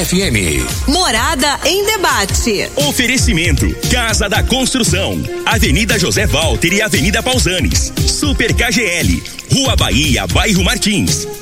Morada FM. Morada em debate. Oferecimento: Casa da Construção, Avenida José Walter e Avenida Pausanes. Super KGL, Rua Bahia, Bairro Martins.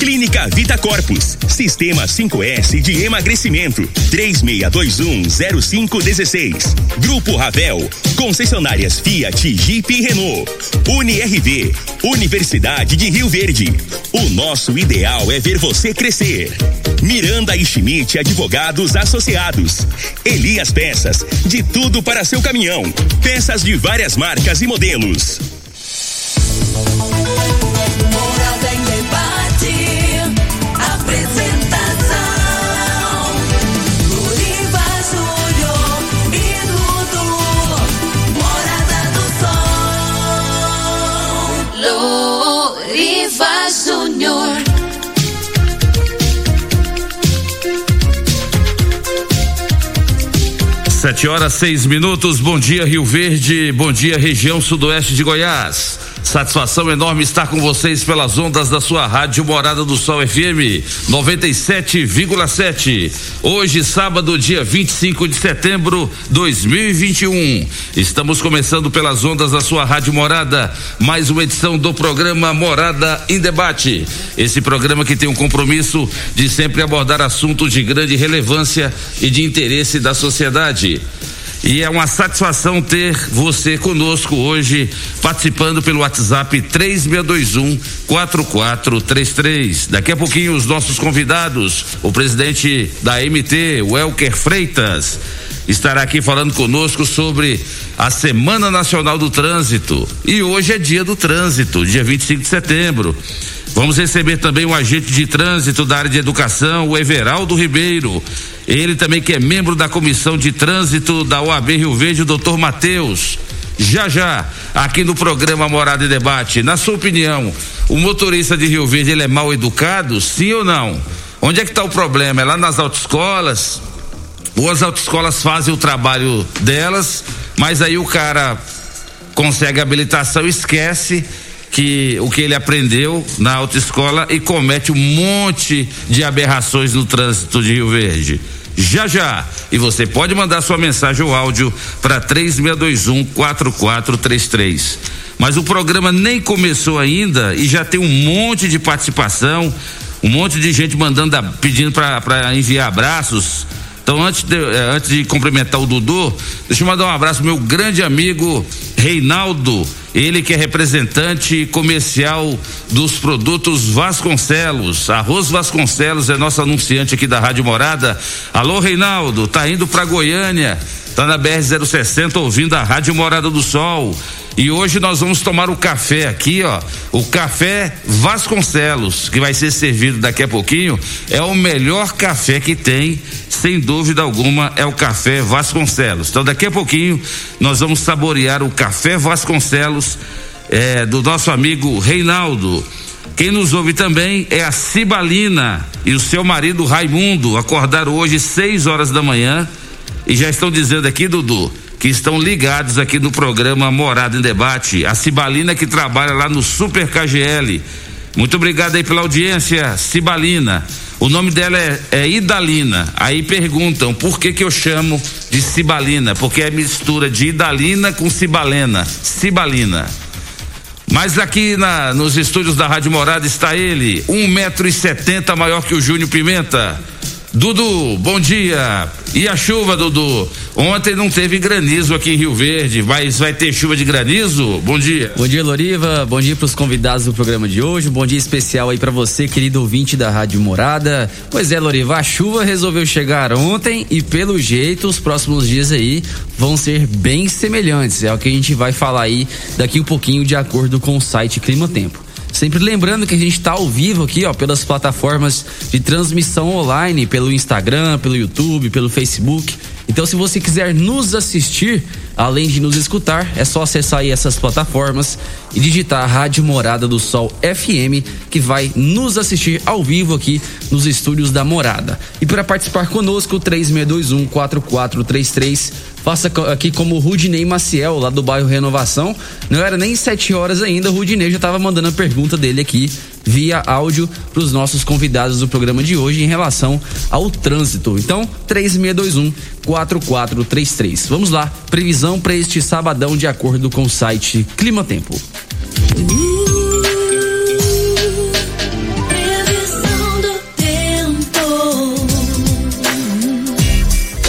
Clínica Vita Corpus. Sistema 5S de emagrecimento. 36210516. Grupo Ravel. Concessionárias Fiat, Jeep e Renault. UniRV. Universidade de Rio Verde. O nosso ideal é ver você crescer. Miranda e Schmidt Advogados Associados. Elias Peças. De tudo para seu caminhão. Peças de várias marcas e modelos. Sete horas, seis minutos. Bom dia, Rio Verde. Bom dia, região sudoeste de Goiás. Satisfação enorme estar com vocês pelas ondas da sua rádio Morada do Sol FM 97,7. Hoje, sábado, dia 25 de setembro 2021. Estamos começando pelas ondas da sua rádio Morada, mais uma edição do programa Morada em Debate. Esse programa que tem um compromisso de sempre abordar assuntos de grande relevância e de interesse da sociedade. E é uma satisfação ter você conosco hoje, participando pelo WhatsApp 3621 4433. Daqui a pouquinho, os nossos convidados, o presidente da MT, Welker Freitas, estará aqui falando conosco sobre a Semana Nacional do Trânsito. E hoje é dia do trânsito, dia 25 de setembro. Vamos receber também o agente de trânsito da área de educação, o Everaldo Ribeiro. Ele também que é membro da comissão de trânsito da OAB Rio Verde, o doutor Matheus. Já já, aqui no programa Morada e Debate, na sua opinião, o motorista de Rio Verde ele é mal educado, sim ou não? Onde é que está o problema? É lá nas autoescolas? Ou as autoescolas fazem o trabalho delas, mas aí o cara consegue habilitação, esquece que o que ele aprendeu na autoescola e comete um monte de aberrações no trânsito de Rio Verde. Já já. E você pode mandar sua mensagem ou áudio para 3621 4433. Mas o programa nem começou ainda e já tem um monte de participação, um monte de gente mandando pedindo para enviar abraços. Então, antes de, antes de cumprimentar o Dudu, deixa eu mandar um abraço meu grande amigo Reinaldo, ele que é representante comercial dos produtos Vasconcelos. Arroz Vasconcelos é nosso anunciante aqui da Rádio Morada. Alô, Reinaldo, tá indo para Goiânia, tá na BR 060 ouvindo a Rádio Morada do Sol. E hoje nós vamos tomar o café aqui, ó. O café Vasconcelos, que vai ser servido daqui a pouquinho, é o melhor café que tem, sem dúvida alguma, é o café Vasconcelos. Então daqui a pouquinho nós vamos saborear o café Vasconcelos é, do nosso amigo Reinaldo. Quem nos ouve também é a Cibalina e o seu marido Raimundo. Acordaram hoje seis horas da manhã e já estão dizendo aqui, Dudu, que estão ligados aqui no programa Morada em Debate. A Cibalina que trabalha lá no Super KGL. Muito obrigado aí pela audiência, Cibalina. O nome dela é, é, Idalina. Aí perguntam por que que eu chamo de Cibalina? Porque é mistura de Idalina com Cibalena. Cibalina. Mas aqui na, nos estúdios da Rádio Morada está ele, um metro e setenta maior que o Júnior Pimenta. Dudu, bom dia. E a chuva, Dudu? Ontem não teve granizo aqui em Rio Verde, mas vai ter chuva de granizo? Bom dia. Bom dia, Loriva. Bom dia para os convidados do programa de hoje. Bom dia especial aí para você, querido ouvinte da Rádio Morada. Pois é, Loriva, a chuva resolveu chegar ontem e pelo jeito os próximos dias aí vão ser bem semelhantes. É o que a gente vai falar aí daqui um pouquinho de acordo com o site Clima Tempo. Sempre lembrando que a gente está ao vivo aqui, ó, pelas plataformas de transmissão online, pelo Instagram, pelo YouTube, pelo Facebook Então, se você quiser nos assistir, além de nos escutar, é só acessar aí essas plataformas e digitar a Rádio Morada do Sol FM, que vai nos assistir ao vivo aqui nos estúdios da Morada. E para participar conosco, 3621 4433 Faça aqui como o Rudinei Maciel, lá do bairro Renovação. Não era nem sete horas ainda, o Rudinei já estava mandando a pergunta dele aqui via áudio para os nossos convidados do programa de hoje em relação ao trânsito. Então, 3621 4433. Vamos lá, previsão para este sabadão de acordo com o site Clima Tempo.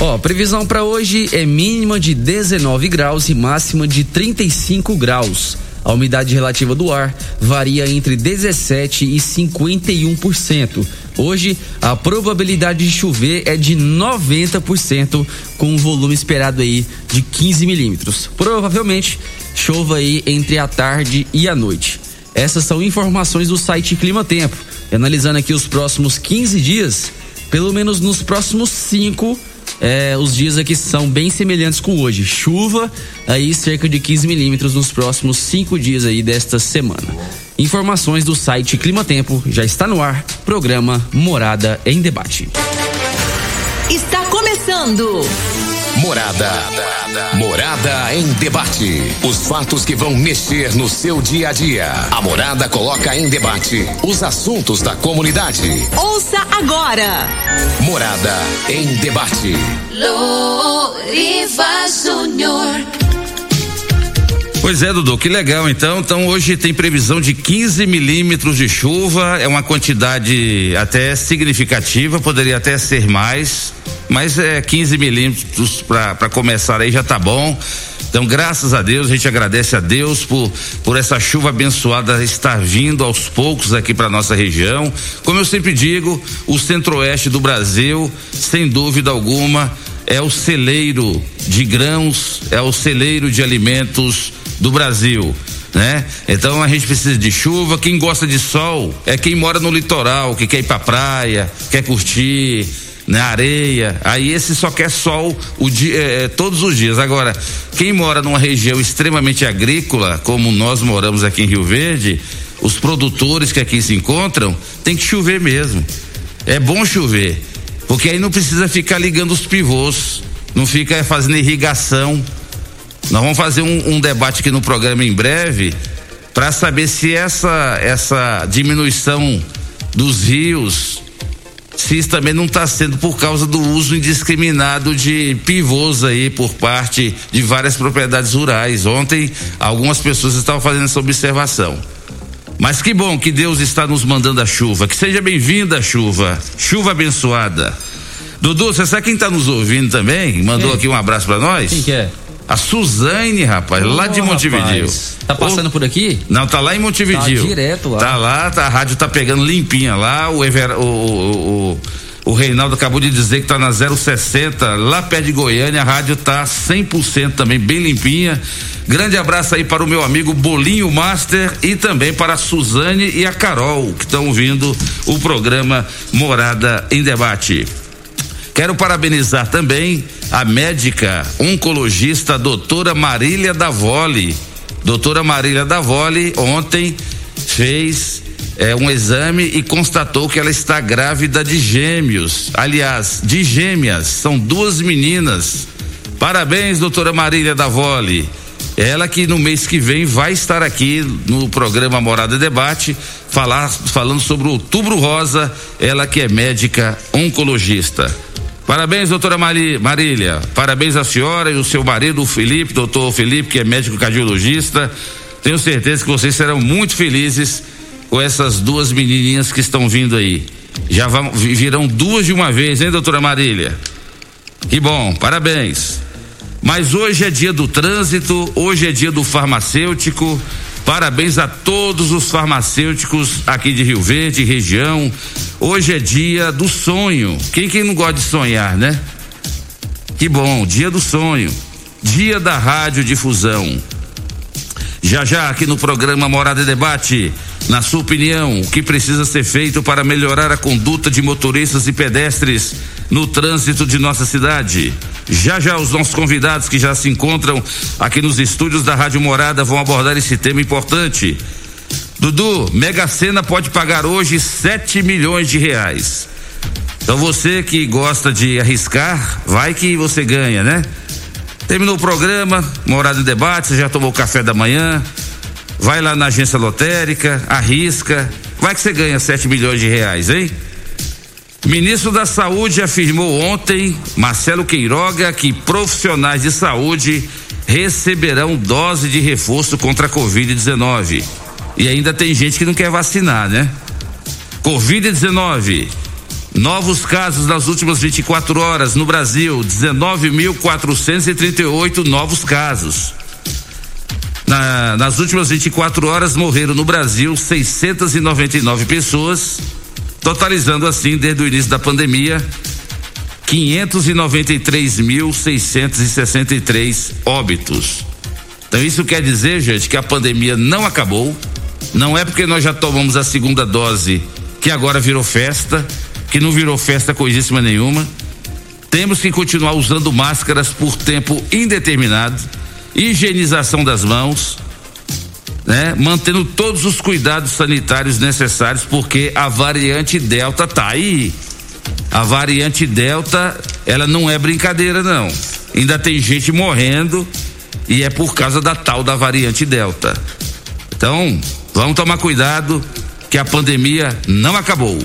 Ó, previsão para hoje é mínima de 19 graus e máxima de 35 graus. A umidade relativa do ar varia entre 17 e 51%. Hoje, a probabilidade de chover é de 90%, com um volume esperado aí de 15 milímetros. Provavelmente chova aí entre a tarde e a noite. Essas são informações do site Clima Tempo. E Analisando aqui os próximos 15 dias, pelo menos nos próximos cinco é, os dias aqui são bem semelhantes com hoje. Chuva, aí cerca de 15 milímetros nos próximos cinco dias aí desta semana. Informações do site Clima Tempo já está no ar. Programa Morada em Debate. Está começando. Morada. Morada em debate. Os fatos que vão mexer no seu dia a dia. A Morada coloca em debate os assuntos da comunidade. Ouça agora. Morada em debate. Loriva Júnior. Pois é, Dudu, que legal. Então, então hoje tem previsão de 15 milímetros de chuva, é uma quantidade até significativa, poderia até ser mais, mas é 15 milímetros para começar aí já tá bom. Então, graças a Deus, a gente agradece a Deus por, por essa chuva abençoada estar vindo aos poucos aqui para nossa região. Como eu sempre digo, o centro-oeste do Brasil, sem dúvida alguma, é o celeiro de grãos, é o celeiro de alimentos do Brasil. Né? Então a gente precisa de chuva. Quem gosta de sol é quem mora no litoral, que quer ir pra praia, quer curtir, na areia. Aí esse só quer sol o dia, é, todos os dias. Agora, quem mora numa região extremamente agrícola, como nós moramos aqui em Rio Verde, os produtores que aqui se encontram, tem que chover mesmo. É bom chover, porque aí não precisa ficar ligando os pivôs, não fica fazendo irrigação. Nós vamos fazer um, um debate aqui no programa em breve para saber se essa essa diminuição dos rios se isso também não está sendo por causa do uso indiscriminado de pivôs aí por parte de várias propriedades rurais. Ontem algumas pessoas estavam fazendo essa observação. Mas que bom que Deus está nos mandando a chuva. Que seja bem-vinda a chuva. Chuva abençoada. Dudu, você sabe quem está nos ouvindo também? Mandou Quem? aqui um abraço para nós? Quem que é? A Suzane, rapaz, lá de Montevideo. rapaz, Tá passando por aqui? Não, tá lá em Montevideo. Tá direto lá. Tá lá, tá, a rádio tá pegando limpinha lá. O, Ever, o, o, o, o Reinaldo acabou de dizer que tá na 060, lá perto de Goiânia. A rádio tá 100% também, bem limpinha. Grande abraço aí para o meu amigo Bolinho Master e também para a Suzane e a Carol, que estão ouvindo o programa Morada em Debate. Quero parabenizar também a médica oncologista doutora Marília Davoli. Doutora Marília Davoli ontem fez eh, um exame e constatou que ela está grávida de gêmeos. Aliás, de gêmeas, são duas meninas. Parabéns, doutora Marília Davoli. Ela que no mês que vem vai estar aqui no programa Morada Debate, falar, falando sobre o outubro rosa, ela que é médica oncologista. Parabéns, doutora Marília. Parabéns à senhora e o seu marido, o Felipe, doutor Felipe, que é médico cardiologista. Tenho certeza que vocês serão muito felizes com essas duas menininhas que estão vindo aí. Já vão, vi- virão duas de uma vez, hein, doutora Marília? Que bom, parabéns. Mas hoje é dia do trânsito, hoje é dia do farmacêutico. Parabéns a todos os farmacêuticos aqui de Rio Verde, região. Hoje é dia do sonho. Quem que não gosta de sonhar, né? Que bom, dia do sonho. Dia da radiodifusão. Já já aqui no programa Morada e Debate, Na sua opinião, o que precisa ser feito para melhorar a conduta de motoristas e pedestres no trânsito de nossa cidade? Já já os nossos convidados que já se encontram aqui nos estúdios da Rádio Morada vão abordar esse tema importante. Dudu, Mega Sena pode pagar hoje 7 milhões de reais. Então você que gosta de arriscar, vai que você ganha, né? Terminou o programa, Morada em Debate, você já tomou café da manhã, vai lá na agência lotérica, arrisca, vai que você ganha 7 milhões de reais, hein? Ministro da Saúde afirmou ontem, Marcelo Queiroga, que profissionais de saúde receberão dose de reforço contra a Covid-19. E ainda tem gente que não quer vacinar, né? Covid-19. Novos casos nas últimas 24 horas no Brasil, 19.438 novos casos. Na, nas últimas 24 horas morreram no Brasil 699 pessoas, totalizando assim, desde o início da pandemia, 593.663 óbitos. Então isso quer dizer, gente, que a pandemia não acabou. Não é porque nós já tomamos a segunda dose que agora virou festa, que não virou festa coisíssima nenhuma. Temos que continuar usando máscaras por tempo indeterminado higienização das mãos, né? Mantendo todos os cuidados sanitários necessários, porque a variante Delta tá aí. A variante Delta, ela não é brincadeira não. Ainda tem gente morrendo e é por causa da tal da variante Delta. Então, vamos tomar cuidado que a pandemia não acabou.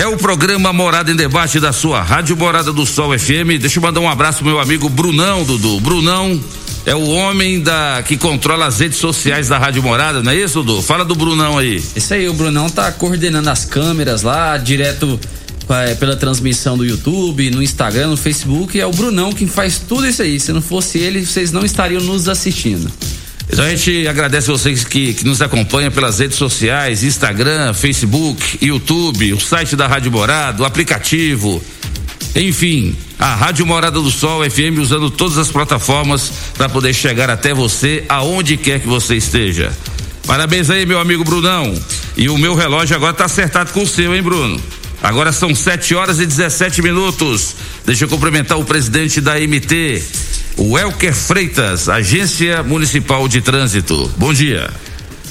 É o programa Morada em Debate da sua Rádio Morada do Sol FM. Deixa eu mandar um abraço pro meu amigo Brunão, Dudu. Brunão é o homem da que controla as redes sociais da Rádio Morada, não é isso, Dudu? Fala do Brunão aí. Isso aí, o Brunão tá coordenando as câmeras lá, direto é, pela transmissão do YouTube, no Instagram, no Facebook. É o Brunão quem faz tudo isso aí. Se não fosse ele, vocês não estariam nos assistindo. Então a gente agradece vocês que, que nos acompanham pelas redes sociais, Instagram, Facebook, YouTube, o site da Rádio Morada, o aplicativo. Enfim, a Rádio Morada do Sol FM usando todas as plataformas para poder chegar até você aonde quer que você esteja. Parabéns aí, meu amigo Brunão. E o meu relógio agora tá acertado com o seu, hein, Bruno? Agora são 7 horas e 17 minutos. Deixa eu cumprimentar o presidente da MT, o Elker Freitas, Agência Municipal de Trânsito. Bom dia.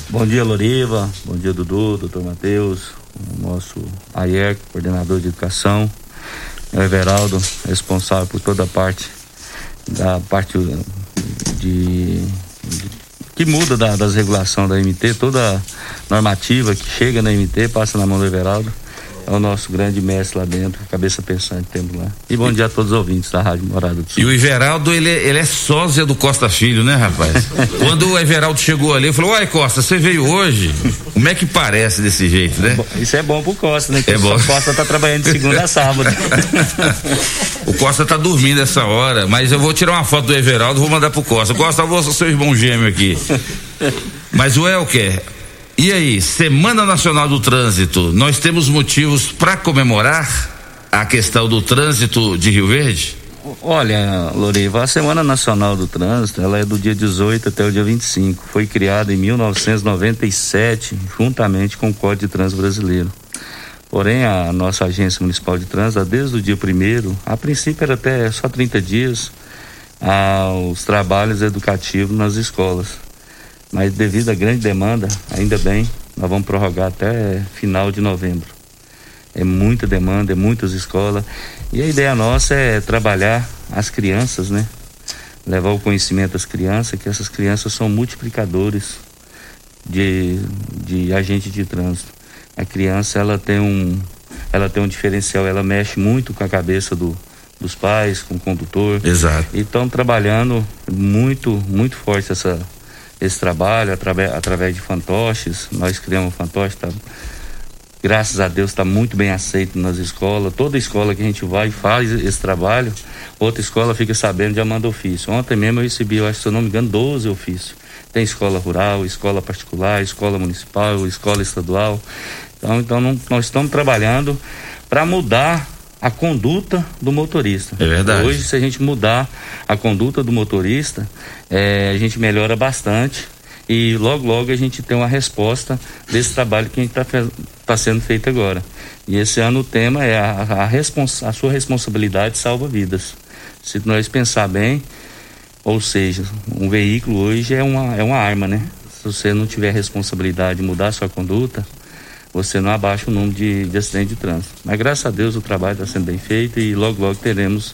Bom dia, Loriva. Bom dia, Dudu, doutor Matheus, o nosso AIER, coordenador de educação, o Everaldo, responsável por toda a parte da parte de, de que muda da, das regulações da MT, toda normativa que chega na MT passa na mão do Everaldo é o nosso grande mestre lá dentro, cabeça pensante temos lá. E bom dia a todos os ouvintes da Rádio Morada do Sul. E o Everaldo, ele, ele é sósia do Costa Filho, né, rapaz? Quando o Everaldo chegou ali, falei, uai, Costa, você veio hoje? Como é que parece desse jeito, né? Isso é bom pro Costa, né? Que é bom. O Costa tá trabalhando de segunda a sábado. o Costa tá dormindo essa hora, mas eu vou tirar uma foto do Everaldo, vou mandar pro Costa. Costa, eu vou ser seu irmão gêmeo aqui. Mas o Elker, e aí, Semana Nacional do Trânsito, nós temos motivos para comemorar a questão do trânsito de Rio Verde? Olha, Loriva, a Semana Nacional do Trânsito, ela é do dia 18 até o dia 25. Foi criada em 1997, juntamente com o Código de Trânsito Brasileiro. Porém, a nossa agência municipal de trânsito, desde o dia primeiro, a princípio era até só 30 dias, aos trabalhos educativos nas escolas mas devido à grande demanda, ainda bem, nós vamos prorrogar até final de novembro. É muita demanda, é muitas escolas. E a ideia nossa é trabalhar as crianças, né? Levar o conhecimento às crianças, que essas crianças são multiplicadores de, de agente de trânsito. A criança, ela tem um, ela tem um diferencial, ela mexe muito com a cabeça do, dos pais, com o condutor. Exato. E estão trabalhando muito, muito forte essa, esse trabalho através, através de fantoches. Nós criamos um fantoche, tá, graças a Deus está muito bem aceito nas escolas. Toda escola que a gente vai faz esse trabalho, outra escola fica sabendo já manda ofício. Ontem mesmo eu recebi, eu acho, se eu não me engano, 12 ofícios. Tem escola rural, escola particular, escola municipal, escola estadual. Então, então não, nós estamos trabalhando para mudar a conduta do motorista. É verdade. Hoje, se a gente mudar a conduta do motorista, é, a gente melhora bastante e logo logo a gente tem uma resposta desse trabalho que a gente está tá sendo feito agora. E esse ano o tema é a, a, a sua responsabilidade salva vidas. Se nós pensar bem, ou seja, um veículo hoje é uma, é uma arma, né? Se você não tiver responsabilidade de mudar a sua conduta, você não abaixa o número de, de acidentes de trânsito. Mas graças a Deus o trabalho está sendo bem feito e logo logo teremos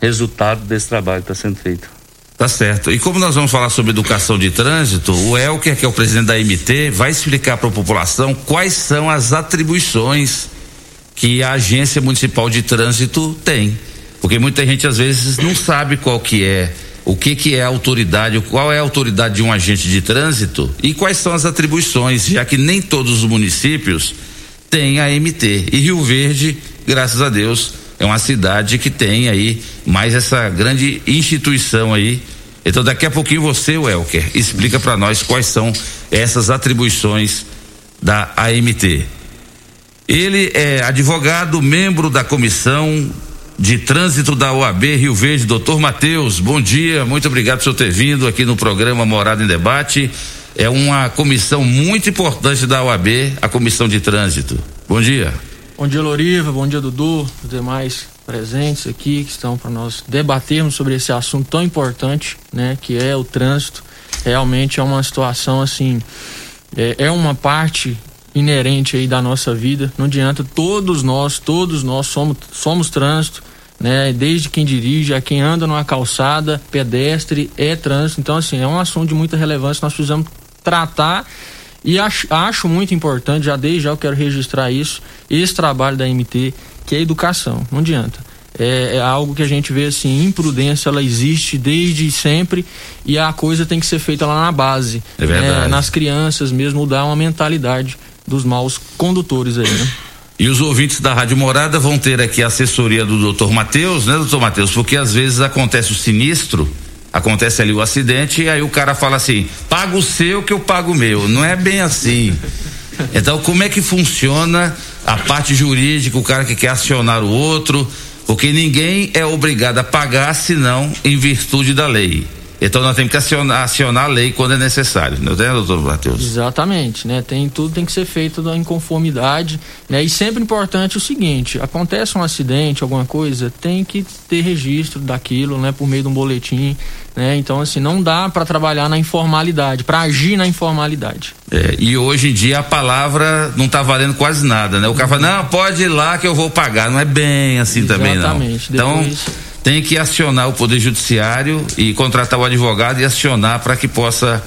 resultado desse trabalho que está sendo feito. Tá certo. E como nós vamos falar sobre educação de trânsito, o Elker, que é o presidente da MT, vai explicar para a população quais são as atribuições que a Agência Municipal de Trânsito tem. Porque muita gente às vezes não sabe qual que é, o que que é autoridade, qual é a autoridade de um agente de trânsito e quais são as atribuições, já que nem todos os municípios têm a MT. E Rio Verde, graças a Deus, é uma cidade que tem aí mais essa grande instituição aí. Então daqui a pouquinho você, Welker, explica para nós quais são essas atribuições da AMT. Ele é advogado, membro da comissão de trânsito da OAB Rio Verde, doutor Matheus. Bom dia, muito obrigado por ter vindo aqui no programa Morada em Debate. É uma comissão muito importante da OAB, a comissão de trânsito. Bom dia. Bom dia, Loriva. Bom dia, Dudu. Os demais presentes aqui que estão para nós debatermos sobre esse assunto tão importante, né, que é o trânsito. Realmente é uma situação assim, é, é uma parte inerente aí da nossa vida. Não adianta, todos nós, todos nós somos, somos trânsito, né? Desde quem dirige a quem anda numa calçada, pedestre, é trânsito. Então, assim, é um assunto de muita relevância. Nós precisamos tratar e acho, acho muito importante, já desde já eu quero registrar isso, esse trabalho da MT, que é educação. Não adianta. É, é, algo que a gente vê assim, imprudência, ela existe desde sempre e a coisa tem que ser feita lá na base. É verdade. É, nas crianças mesmo, mudar uma mentalidade dos maus condutores aí, né? E os ouvintes da Rádio Morada vão ter aqui a assessoria do doutor Matheus, né, doutor Matheus? Porque às vezes acontece o sinistro acontece ali o acidente e aí o cara fala assim: paga o seu que eu pago o meu. Não é bem assim. Então, como é que funciona a parte jurídica, o cara que quer acionar o outro? Porque ninguém é obrigado a pagar senão em virtude da lei. Então nós temos que acionar, acionar, a lei quando é necessário, não é, doutor Matheus? Exatamente, né? Tem, tudo tem que ser feito em conformidade, né? E sempre importante o seguinte, acontece um acidente, alguma coisa, tem que ter registro daquilo, né? Por meio de um boletim, né? Então, assim, não dá para trabalhar na informalidade, para agir na informalidade. É, e hoje em dia a palavra não está valendo quase nada, né? O cara fala, não, pode ir lá que eu vou pagar, não é bem assim Exatamente. também não. Então, Depois tem que acionar o Poder Judiciário e contratar o advogado e acionar para que possa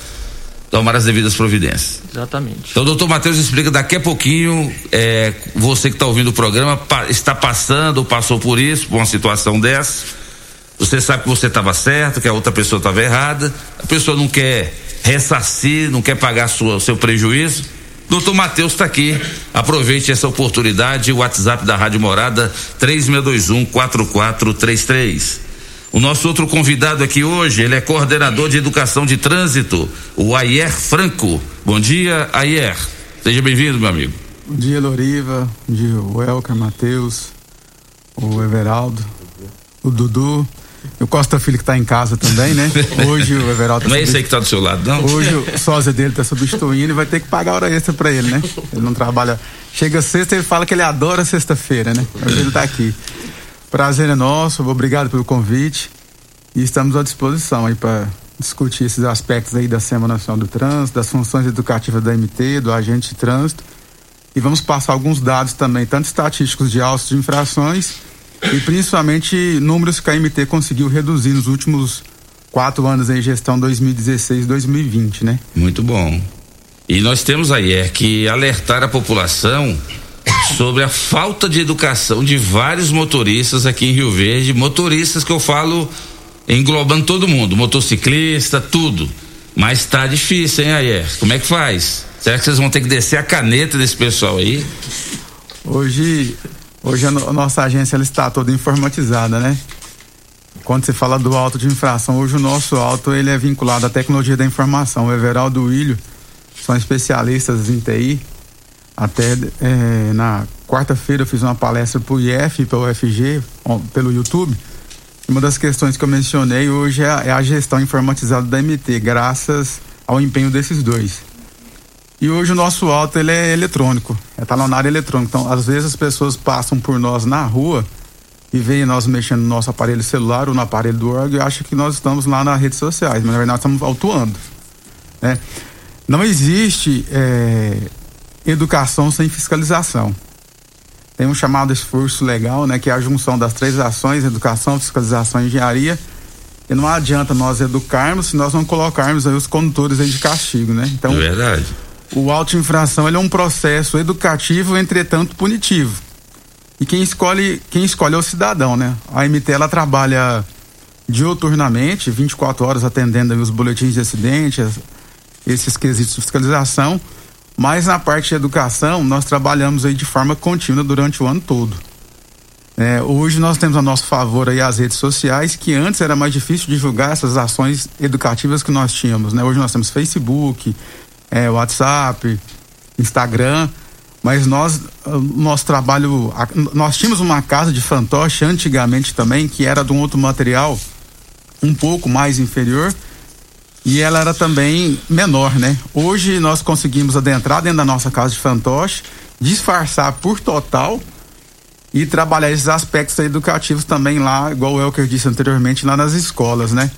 tomar as devidas providências. Exatamente. Então, doutor Matheus explica daqui a pouquinho, é, você que está ouvindo o programa, pa, está passando ou passou por isso, por uma situação dessa. Você sabe que você estava certo, que a outra pessoa estava errada, a pessoa não quer ressarcir, não quer pagar o seu prejuízo Doutor Matheus está aqui. Aproveite essa oportunidade. WhatsApp da Rádio Morada 3621 4433. O nosso outro convidado aqui hoje, ele é coordenador de educação de trânsito, o Ayer Franco. Bom dia, Ayer. Seja bem-vindo, meu amigo. Bom dia, Loriva. Bom dia, o Elker, Matheus, o Everaldo, o Dudu. O Costa Filho que está em casa também, né? Hoje o Everaldo. Tá não é esse aí que está do seu lado, não? Hoje o sósia dele está substituindo e vai ter que pagar hora extra para ele, né? Ele não trabalha. Chega sexta ele fala que ele adora sexta-feira, né? Hoje ele está aqui. Prazer é nosso, obrigado pelo convite e estamos à disposição aí para discutir esses aspectos aí da Semana Nacional do Trânsito, das funções educativas da MT, do agente de trânsito e vamos passar alguns dados também, tanto estatísticos de autos de infrações e principalmente números que a MT conseguiu reduzir nos últimos quatro anos em gestão 2016-2020, né? Muito bom. E nós temos aí é que alertar a população sobre a falta de educação de vários motoristas aqui em Rio Verde, motoristas que eu falo englobando todo mundo, motociclista, tudo. Mas tá difícil, hein, Ayer? Como é que faz? Será que vocês vão ter que descer a caneta desse pessoal aí? Hoje Hoje a, no, a nossa agência ela está toda informatizada, né? Quando você fala do auto de infração, hoje o nosso auto ele é vinculado à tecnologia da informação. O Everaldo o William são especialistas em TI. Até é, na quarta-feira eu fiz uma palestra para o IF para o UFG, pelo YouTube. Uma das questões que eu mencionei hoje é a, é a gestão informatizada da MT, graças ao empenho desses dois. E hoje o nosso auto ele é eletrônico, é talonário eletrônico. Então, às vezes as pessoas passam por nós na rua e veem nós mexendo no nosso aparelho celular ou no aparelho do órgão e acham que nós estamos lá nas redes sociais, mas na verdade estamos autuando. Né? Não existe é, educação sem fiscalização. Tem um chamado esforço legal, né, que é a junção das três ações, educação, fiscalização e engenharia. E não adianta nós educarmos se nós não colocarmos aí os condutores aí de castigo, né? Então, é verdade. O auto-infração é um processo educativo, entretanto punitivo. E quem escolhe, quem escolhe é o cidadão, né? A MT ela trabalha dioturnamente, 24 horas atendendo os boletins de acidente, esses quesitos de fiscalização, mas na parte de educação nós trabalhamos aí de forma contínua durante o ano todo. É, hoje nós temos a nosso favor aí as redes sociais, que antes era mais difícil divulgar essas ações educativas que nós tínhamos, né? Hoje nós temos Facebook, é, WhatsApp, Instagram, mas nós, nosso trabalho, nós tínhamos uma casa de fantoche antigamente também, que era de um outro material um pouco mais inferior, e ela era também menor, né? Hoje nós conseguimos adentrar dentro da nossa casa de fantoche, disfarçar por total e trabalhar esses aspectos educativos também lá, igual o Elker disse anteriormente, lá nas escolas, né?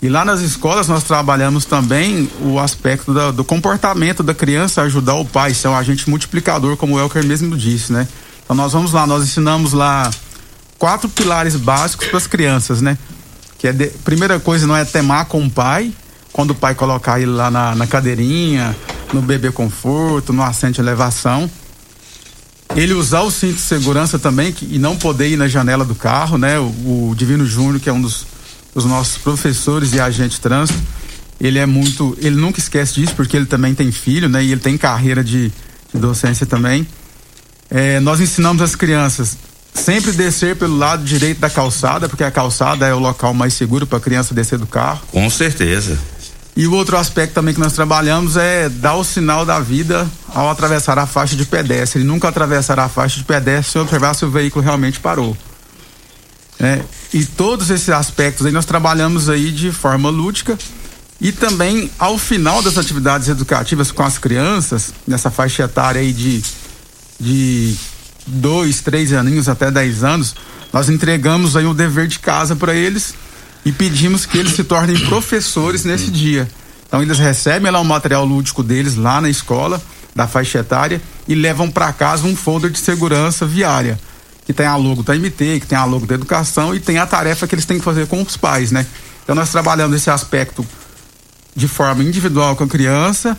E lá nas escolas nós trabalhamos também o aspecto da, do comportamento da criança ajudar o pai, ser um agente multiplicador, como o Elker mesmo disse, né? Então nós vamos lá, nós ensinamos lá quatro pilares básicos para as crianças, né? Que é de, primeira coisa não é temar com o pai, quando o pai colocar ele lá na, na cadeirinha, no bebê conforto, no assento de elevação. Ele usar o cinto de segurança também que, e não poder ir na janela do carro, né? O, o Divino Júnior, que é um dos, dos nossos professores e agente de trânsito, ele é muito. Ele nunca esquece disso, porque ele também tem filho, né? E ele tem carreira de, de docência também. É, nós ensinamos as crianças sempre descer pelo lado direito da calçada, porque a calçada é o local mais seguro para a criança descer do carro. Com certeza. E o outro aspecto também que nós trabalhamos é dar o sinal da vida ao atravessar a faixa de pedestre. Ele nunca atravessará a faixa de pedestre se observar se o veículo realmente parou. É, e todos esses aspectos aí nós trabalhamos aí de forma lúdica. E também ao final das atividades educativas com as crianças, nessa faixa etária aí de, de dois, três aninhos até dez anos, nós entregamos aí o dever de casa para eles e pedimos que eles se tornem professores nesse dia. Então eles recebem lá o material lúdico deles lá na escola, da faixa etária, e levam para casa um folder de segurança viária, que tem a logo da MT, que tem a logo da educação e tem a tarefa que eles têm que fazer com os pais, né? Então nós trabalhamos esse aspecto de forma individual com a criança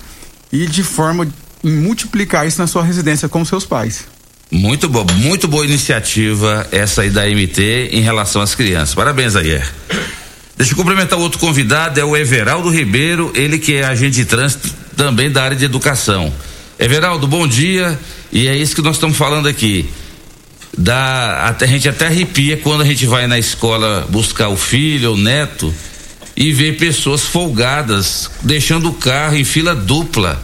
e de forma em multiplicar isso na sua residência com seus pais. Muito boa, muito boa iniciativa essa aí da MT em relação às crianças. Parabéns, Ayer. Deixa eu cumprimentar o outro convidado, é o Everaldo Ribeiro, ele que é agente de trânsito também da área de educação. Everaldo, bom dia. E é isso que nós estamos falando aqui. Da, até, a gente até arrepia quando a gente vai na escola buscar o filho ou neto e vê pessoas folgadas, deixando o carro em fila dupla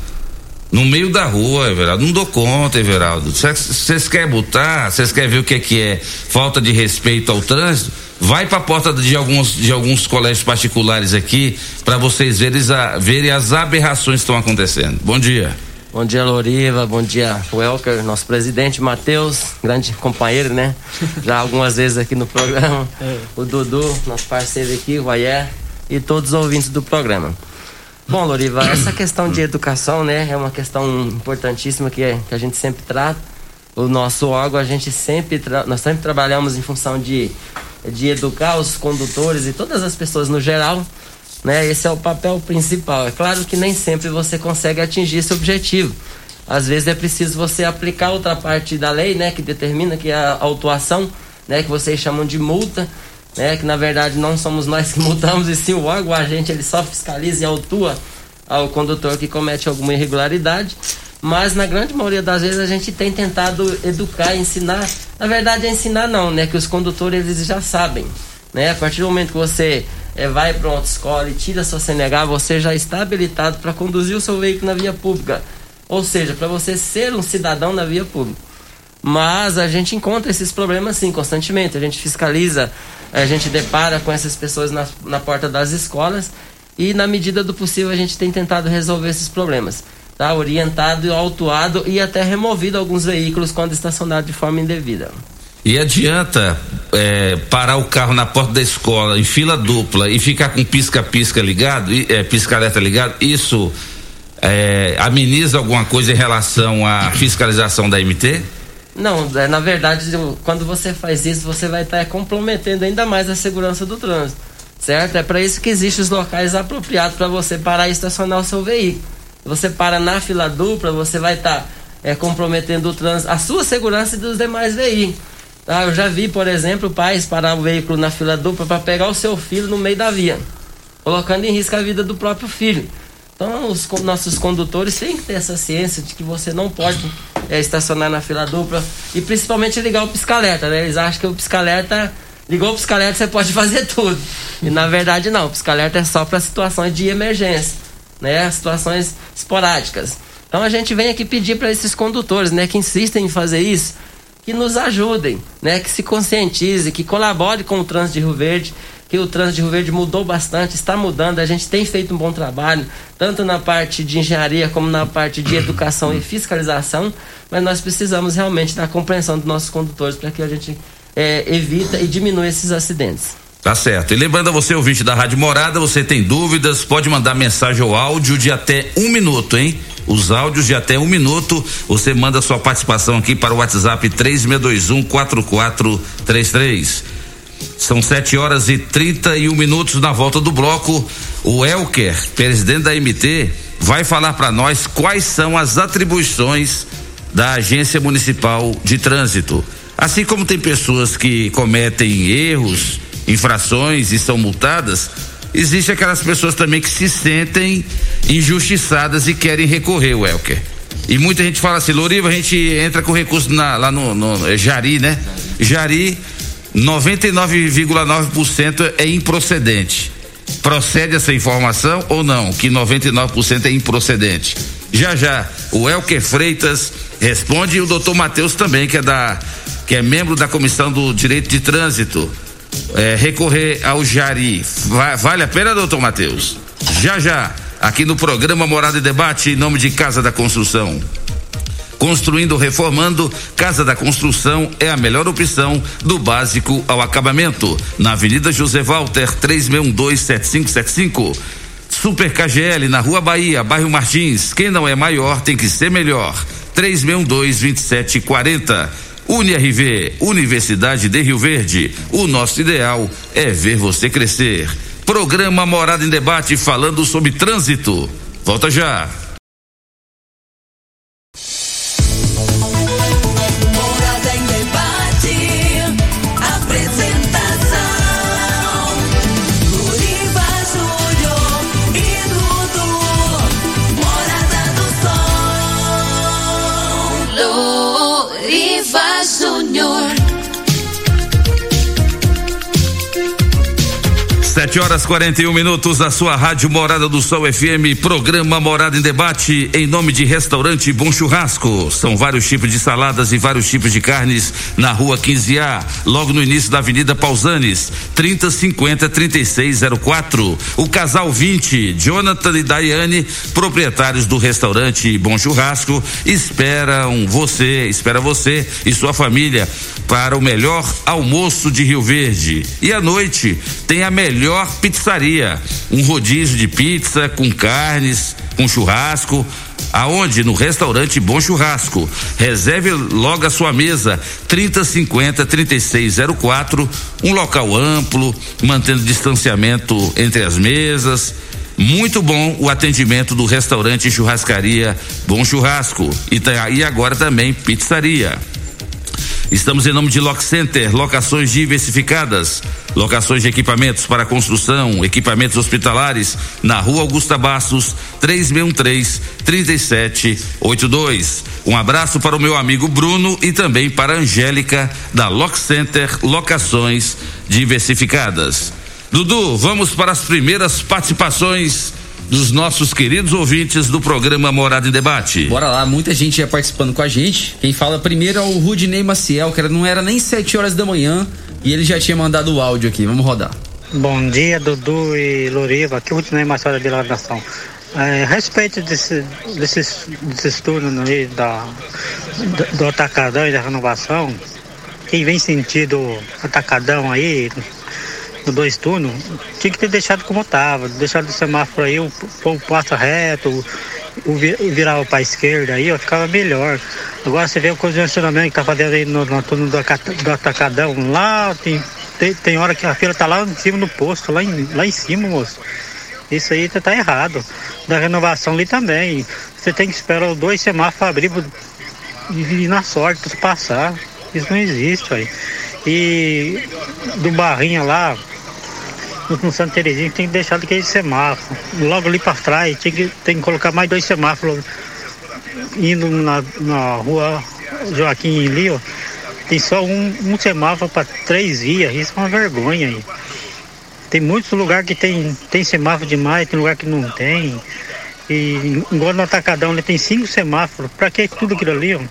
no meio da rua, Everaldo. Não dou conta, Everaldo. Vocês querem botar, vocês querem ver o que é, que é falta de respeito ao trânsito? Vai para a porta de alguns, de alguns colégios particulares aqui para vocês verem, verem as aberrações que estão acontecendo. Bom dia. Bom dia, Loriva. Bom dia, Welker, nosso presidente Matheus, grande companheiro, né? Já algumas vezes aqui no programa. É. O Dudu, nosso parceiro aqui, o Ayer, e todos os ouvintes do programa. Bom, Loriva, essa questão de educação, né, é uma questão importantíssima que, é, que a gente sempre trata. O nosso órgão, a gente sempre, nós sempre trabalhamos em função de, de educar os condutores e todas as pessoas no geral, né? Esse é o papel principal. É claro que nem sempre você consegue atingir esse objetivo. Às vezes é preciso você aplicar outra parte da lei, né, que determina que é a autuação, né, que vocês chamam de multa, né? Que na verdade não somos nós que multamos, e sim o órgão, o agente, ele só fiscaliza e autua ao condutor que comete alguma irregularidade. Mas na grande maioria das vezes a gente tem tentado educar, ensinar. Na verdade, é ensinar não, né? Que os condutores eles já sabem. Né? A partir do momento que você é, vai para uma escola e tira sua CNH, você já está habilitado para conduzir o seu veículo na via pública. Ou seja, para você ser um cidadão na via pública. Mas a gente encontra esses problemas sim constantemente. A gente fiscaliza, a gente depara com essas pessoas na, na porta das escolas e na medida do possível a gente tem tentado resolver esses problemas. Tá? Orientado, autuado e até removido alguns veículos quando estacionados de forma indevida. E adianta é, parar o carro na porta da escola em fila dupla e ficar com pisca-pisca ligado, é, pisca-alerta ligado, isso é, ameniza alguma coisa em relação à fiscalização da MT? Não, é, na verdade, quando você faz isso, você vai estar comprometendo ainda mais a segurança do trânsito, certo? É para isso que existem os locais apropriados para você parar e estacionar o seu veículo. Você para na fila dupla, você vai estar é, comprometendo o trânsito, a sua segurança e dos demais veículos. Ah, eu já vi, por exemplo, pais parar o veículo na fila dupla para pegar o seu filho no meio da via, colocando em risco a vida do próprio filho. Então, os nossos condutores têm que ter essa ciência de que você não pode é, estacionar na fila dupla e principalmente ligar o pisca-alerta, né? Eles acham que o pisca-alerta, ligou o pisca-alerta, você pode fazer tudo. E na verdade não, o pisca-alerta é só para situações de emergência, né? Situações esporádicas. Então a gente vem aqui pedir para esses condutores, né, que insistem em fazer isso, que nos ajudem, né, que se conscientize, que colabore com o trânsito de Rio Verde, que o trânsito de Rio Verde mudou bastante, está mudando, a gente tem feito um bom trabalho, tanto na parte de engenharia como na parte de educação e fiscalização, mas nós precisamos realmente da compreensão dos nossos condutores para que a gente é, evita e diminua esses acidentes. Tá certo. E lembrando a você, ouvinte da Rádio Morada, você tem dúvidas, pode mandar mensagem ou áudio de até um minuto, hein? Os áudios de até um minuto, você manda sua participação aqui para o WhatsApp 3621 4433. São 7 horas e 31 minutos na volta do bloco. O Elker, presidente da MT, vai falar para nós quais são as atribuições da Agência Municipal de Trânsito. Assim como tem pessoas que cometem erros, infrações e são multadas, existe aquelas pessoas também que se sentem injustiçadas e querem recorrer, Welker. E muita gente fala assim, Loriva, a gente entra com recurso na, lá no, no é Jari, né? Jari, 99,9% é improcedente. Procede essa informação ou não? Que 99% é improcedente. Já já, o Elker Freitas responde e o doutor Matheus também, que é da que é membro da Comissão do Direito de Trânsito é, recorrer ao Jari. vale a pena, doutor Matheus? Já já, aqui no programa Morada e Debate, em nome de Casa da Construção. Construindo, reformando, Casa da Construção é a melhor opção do básico ao acabamento. Na Avenida José Walter, 36127575. Super KGL na Rua Bahia, bairro Martins. Quem não é maior tem que ser melhor. 3612 2740. UniRV, Universidade de Rio Verde. O nosso ideal é ver você crescer. Programa Morada em Debate falando sobre trânsito. Volta já. está 7 horas 41 minutos, a sua Rádio Morada do Sol FM, programa Morada em Debate, em nome de Restaurante Bom Churrasco. São vários tipos de saladas e vários tipos de carnes na rua 15A, logo no início da Avenida Pausanes, 3050 3604. O casal 20, Jonathan e Daiane, proprietários do restaurante Bom Churrasco, esperam você, espera você e sua família para o melhor almoço de Rio Verde. E à noite tem a melhor pizzaria, um rodízio de pizza com carnes, com churrasco. Aonde? No restaurante Bom Churrasco. Reserve logo a sua mesa 3050 3604, um local amplo, mantendo distanciamento entre as mesas. Muito bom o atendimento do restaurante Churrascaria Bom Churrasco e, tá, e agora também pizzaria. Estamos em nome de Lock Center, locações diversificadas, locações de equipamentos para construção, equipamentos hospitalares, na rua Augusta Bastos, 3613 3782. Um abraço para o meu amigo Bruno e também para a Angélica da Lock Center Locações Diversificadas. Dudu, vamos para as primeiras participações dos nossos queridos ouvintes do programa Morada em Debate. Bora lá, muita gente já participando com a gente. Quem fala primeiro é o Rudinei Maciel, que não era nem 7 horas da manhã e ele já tinha mandado o áudio aqui. Vamos rodar. Bom dia, Dudu e Loriva. Aqui é o Rudinei Machado de Nação. É, a respeito desse, desses, desses turnos aí da, do, do atacadão e da renovação, quem vem sentido atacadão aí, no dois turnos, tinha que ter deixado como estava, deixado o semáforo aí, o povo passa reto, o, o virava para a esquerda aí, ó, ficava melhor. Agora você vê o congestionamento que tá fazendo aí no, no turno do, do atacadão, lá tem, tem, tem, hora que a fila tá lá em cima do posto, lá em, lá em cima, moço. Isso aí tá, tá errado. Da renovação ali também. Você tem que esperar os dois semáforos abrir e, e na sorte para passar. Isso não existe aí. E do Barrinha lá, no Santa Terezinha, tem que deixar daquele semáforo. Logo ali para trás, tem que, tem que colocar mais dois semáforos indo na, na rua Joaquim ali, ó. Tem só um, um semáforo para três vias, isso é uma vergonha aí. Tem muitos lugares que tem, tem semáforo demais, tem lugar que não tem. E igual no Atacadão, ele tem cinco semáforos. Pra que tudo aquilo ali, ó?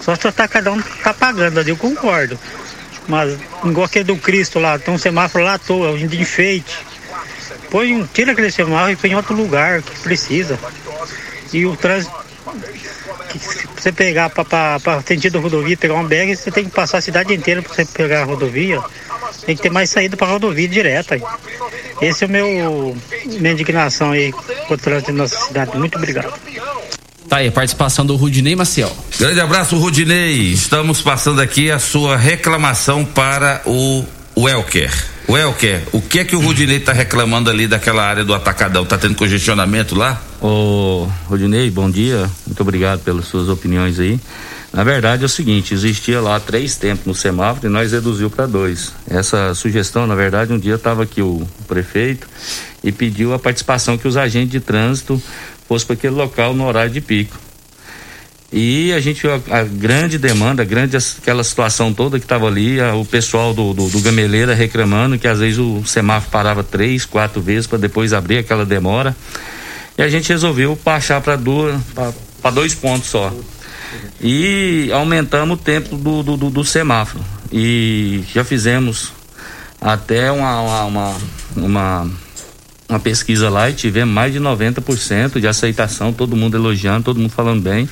Só se o Atacadão tá pagando eu concordo. Mas igual aquele do Cristo lá, tem um semáforo lá à toa, de enfeite. Põe um, tira aquele semáforo e põe em outro lugar que precisa. E o trânsito que você pegar para sentido rodovia, pegar uma BR, você tem que passar a cidade inteira para você pegar a rodovia. Tem que ter mais saída para rodovia direta. Esse é o meu minha indignação aí trânsito da nossa cidade. Muito obrigado. Tá aí, a participação do Rudinei Maciel. Grande abraço, Rudinei. Estamos passando aqui a sua reclamação para o Welker. Welker, o que é que o Rudinei está reclamando ali daquela área do atacadão? Tá tendo congestionamento lá? Ô, Rudinei, bom dia. Muito obrigado pelas suas opiniões aí. Na verdade é o seguinte, existia lá três tempos no semáforo e nós reduziu para dois. Essa sugestão, na verdade, um dia estava aqui o prefeito e pediu a participação que os agentes de trânsito fossem para aquele local no horário de pico. E a gente a, a, grande demanda, a grande aquela situação toda que estava ali, a, o pessoal do, do, do, Gameleira reclamando que às vezes o semáforo parava três, quatro vezes para depois abrir aquela demora. E a gente resolveu baixar para dois pontos só. E aumentamos o tempo do, do, do, semáforo. E já fizemos até uma, uma, uma, uma uma pesquisa lá e tivemos mais de 90% de aceitação, todo mundo elogiando, todo mundo falando bem.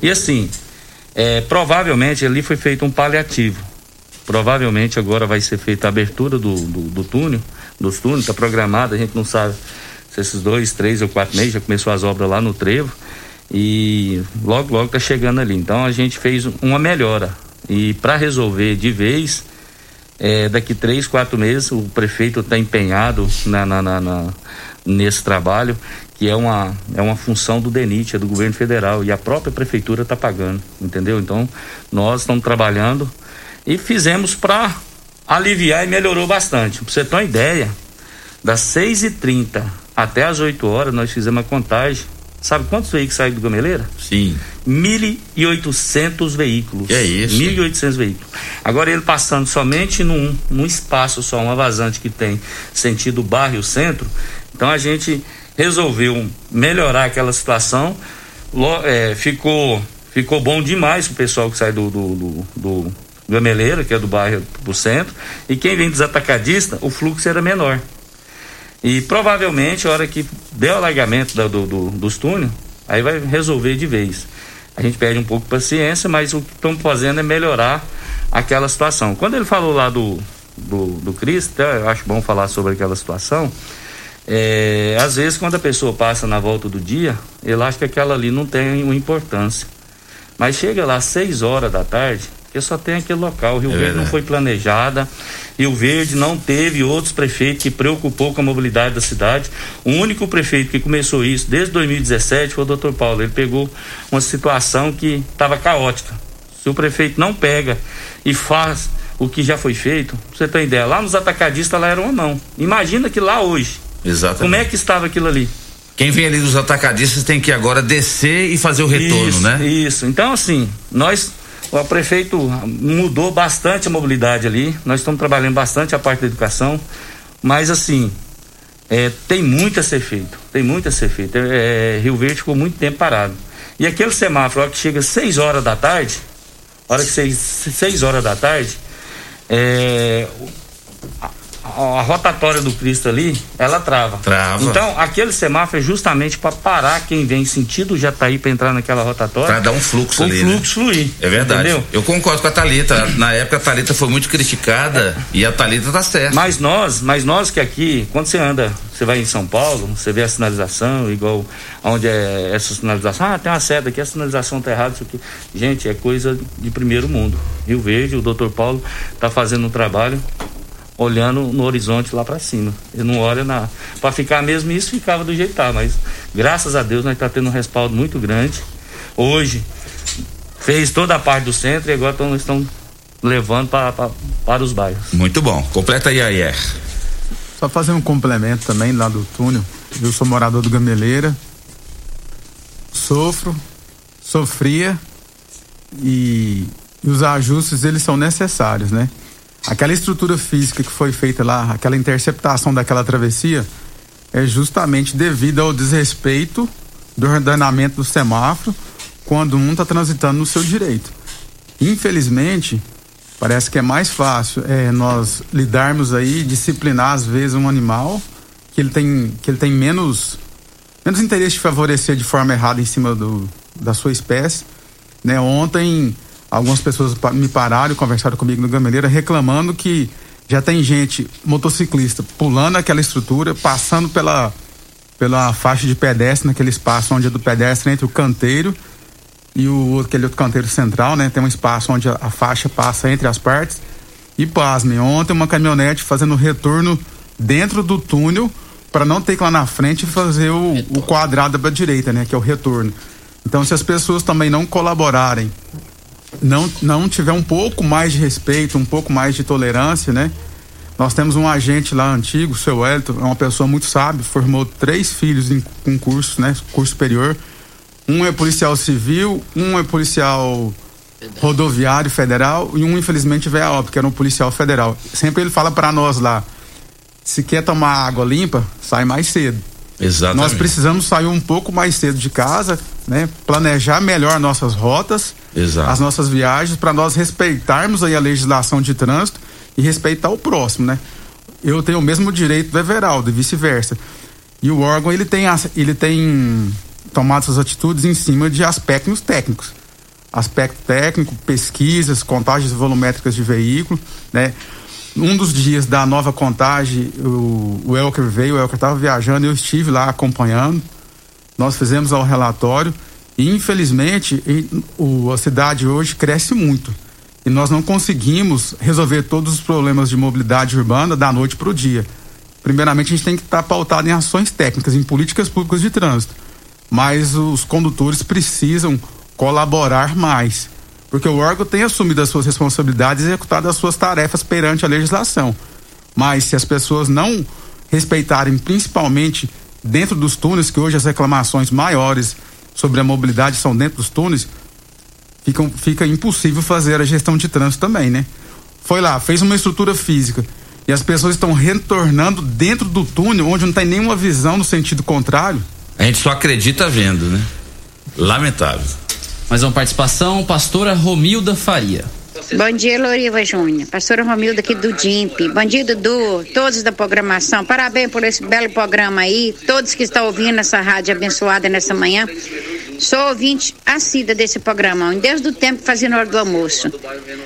E assim, é, provavelmente ali foi feito um paliativo. Provavelmente agora vai ser feita a abertura do, do, do túnel, dos túneis, está programado, a gente não sabe se esses dois, três ou quatro meses já começou as obras lá no trevo e logo, logo está chegando ali. Então a gente fez uma melhora. E para resolver de vez, é, daqui três, quatro meses, o prefeito está empenhado na, na, na, na, nesse trabalho que é uma, é uma função do DENIT, é do governo federal, e a própria prefeitura está pagando, entendeu? Então, nós estamos trabalhando e fizemos para aliviar e melhorou bastante. Para você ter uma ideia, das 6h30 até as 8 horas, nós fizemos a contagem. Sabe quantos veículos saíram do Gameleira? Sim. 1.800 veículos. Que é isso? 1.800 veículos. Agora ele passando somente num, num espaço só, uma vazante que tem sentido bairro e centro. Então a gente resolveu melhorar aquela situação. É, ficou, ficou bom demais o pessoal que sai do, do, do, do Gameleira, que é do bairro do centro, e quem vem dos atacadistas, o fluxo era menor. E provavelmente, a hora que der o alargamento do, do, dos túneis, aí vai resolver de vez. A gente perde um pouco de paciência, mas o que estamos fazendo é melhorar aquela situação. Quando ele falou lá do, do, do Cristo, eu acho bom falar sobre aquela situação. É, às vezes, quando a pessoa passa na volta do dia, ele acha que aquela ali não tem uma importância. Mas chega lá às 6 horas da tarde, que só tem aquele local. O Rio é Verde não foi planejada. Rio Verde não teve outros prefeitos que preocupou com a mobilidade da cidade. O único prefeito que começou isso desde 2017 foi o doutor Paulo. Ele pegou uma situação que estava caótica. Se o prefeito não pega e faz o que já foi feito, você tem ideia, lá nos atacadistas lá era uma mão. Imagina que lá hoje Exatamente. Como é que estava aquilo ali? Quem vem ali dos atacadistas tem que agora descer e fazer o retorno, isso, né? Isso. Então, assim, nós, o prefeito mudou bastante a mobilidade ali. Nós estamos trabalhando bastante a parte da educação. Mas, assim, é, tem muito a ser feito. Tem muito a ser feito. É, é Rio Verde ficou muito tempo parado. E aquele semáforo, hora que chega 6 horas da tarde, hora que 6 horas da tarde, é, a rotatória do Cristo ali, ela trava. Trava. Então, aquele semáforo é justamente para parar quem vem sentido Jataí para entrar naquela rotatória. Pra dar um fluxo ali, né? fluxo fluir. É verdade. Entendeu? Eu concordo com a Thalita. Na época a Thalita foi muito criticada e a Thalita tá certa. Mas nós, mas nós que aqui, quando você anda, você vai em São Paulo, você vê a sinalização, igual onde é essa sinalização, ah, tem uma seta aqui, a sinalização tá errada, isso aqui. Gente, é coisa de primeiro mundo. Rio Verde, o doutor Paulo tá fazendo um trabalho olhando no horizonte lá para cima. Ele não olha na. Para ficar mesmo isso ficava do jeito que tá, mas graças a Deus nós tá tendo um respaldo muito grande. Hoje fez toda a parte do centro e agora tão, estão levando pra, pra- para os bairros. Muito bom. Completa aí, Ayer. Só fazer um complemento também lá do túnel. Eu sou morador do Gameleira. Sofro, sofria e, e os ajustes eles são necessários, né? Aquela estrutura física que foi feita lá, aquela interceptação daquela travessia, é justamente devido ao desrespeito do ordenamento do semáforo quando um está transitando no seu direito. Infelizmente, parece que é mais fácil é, nós lidarmos aí, disciplinar às vezes um animal que ele tem, que ele tem menos, menos interesse de favorecer de forma errada em cima do, da sua espécie. Né? Ontem, algumas pessoas me pararam e conversaram comigo no Gameleira reclamando que já tem gente, motociclista, pulando aquela estrutura, passando pela, pela faixa de pedestre, naquele espaço onde é do pedestre entre o canteiro e o aquele outro canteiro central, né? Tem um espaço onde a, a faixa passa entre as partes. E pasmem, ontem uma caminhonete fazendo retorno dentro do túnel para não ter que ir lá na frente fazer o, o quadrado para direita, né? Que é o retorno. Então, se as pessoas também não colaborarem, não, não tiver um pouco mais de respeito, um pouco mais de tolerância, né? Nós temos um agente lá antigo, o seu Wellington, é uma pessoa muito sábia, formou três filhos em com curso, né? Curso superior. Um é policial civil, um é policial rodoviário federal e um, infelizmente, veio a óbito, que era um policial federal. Sempre ele fala para nós lá: se quer tomar água limpa, sai mais cedo. Exatamente. Nós precisamos sair um pouco mais cedo de casa, né? Planejar melhor nossas rotas, Exato. as nossas viagens, para nós respeitarmos aí a legislação de trânsito e respeitar o próximo, né? Eu tenho o mesmo direito do Everaldo e vice-versa. E o órgão ele tem ele tem tomado suas atitudes em cima de aspectos técnicos. Aspecto técnico, pesquisas, contagens volumétricas de veículo, né? Um dos dias da nova contagem, o, o Elker veio, o Elker estava viajando, eu estive lá acompanhando. Nós fizemos o relatório infelizmente, a cidade hoje cresce muito. E nós não conseguimos resolver todos os problemas de mobilidade urbana da noite para o dia. Primeiramente, a gente tem que estar pautado em ações técnicas, em políticas públicas de trânsito. Mas os condutores precisam colaborar mais. Porque o órgão tem assumido as suas responsabilidades e executado as suas tarefas perante a legislação. Mas se as pessoas não respeitarem, principalmente dentro dos túneis, que hoje as reclamações maiores sobre a mobilidade são dentro dos túneis, fica, fica impossível fazer a gestão de trânsito também, né? Foi lá, fez uma estrutura física e as pessoas estão retornando dentro do túnel, onde não tem nenhuma visão no sentido contrário. A gente só acredita vendo, né? Lamentável. Mais uma participação, pastora Romilda Faria. Bom dia, Loriva Júnior. Pastora Romilda aqui do DIMP. Bom dia, Dudu. Todos da programação. Parabéns por esse belo programa aí. Todos que estão ouvindo essa rádio abençoada nessa manhã. Sou ouvinte assídua desse programa, desde o tempo na hora do almoço.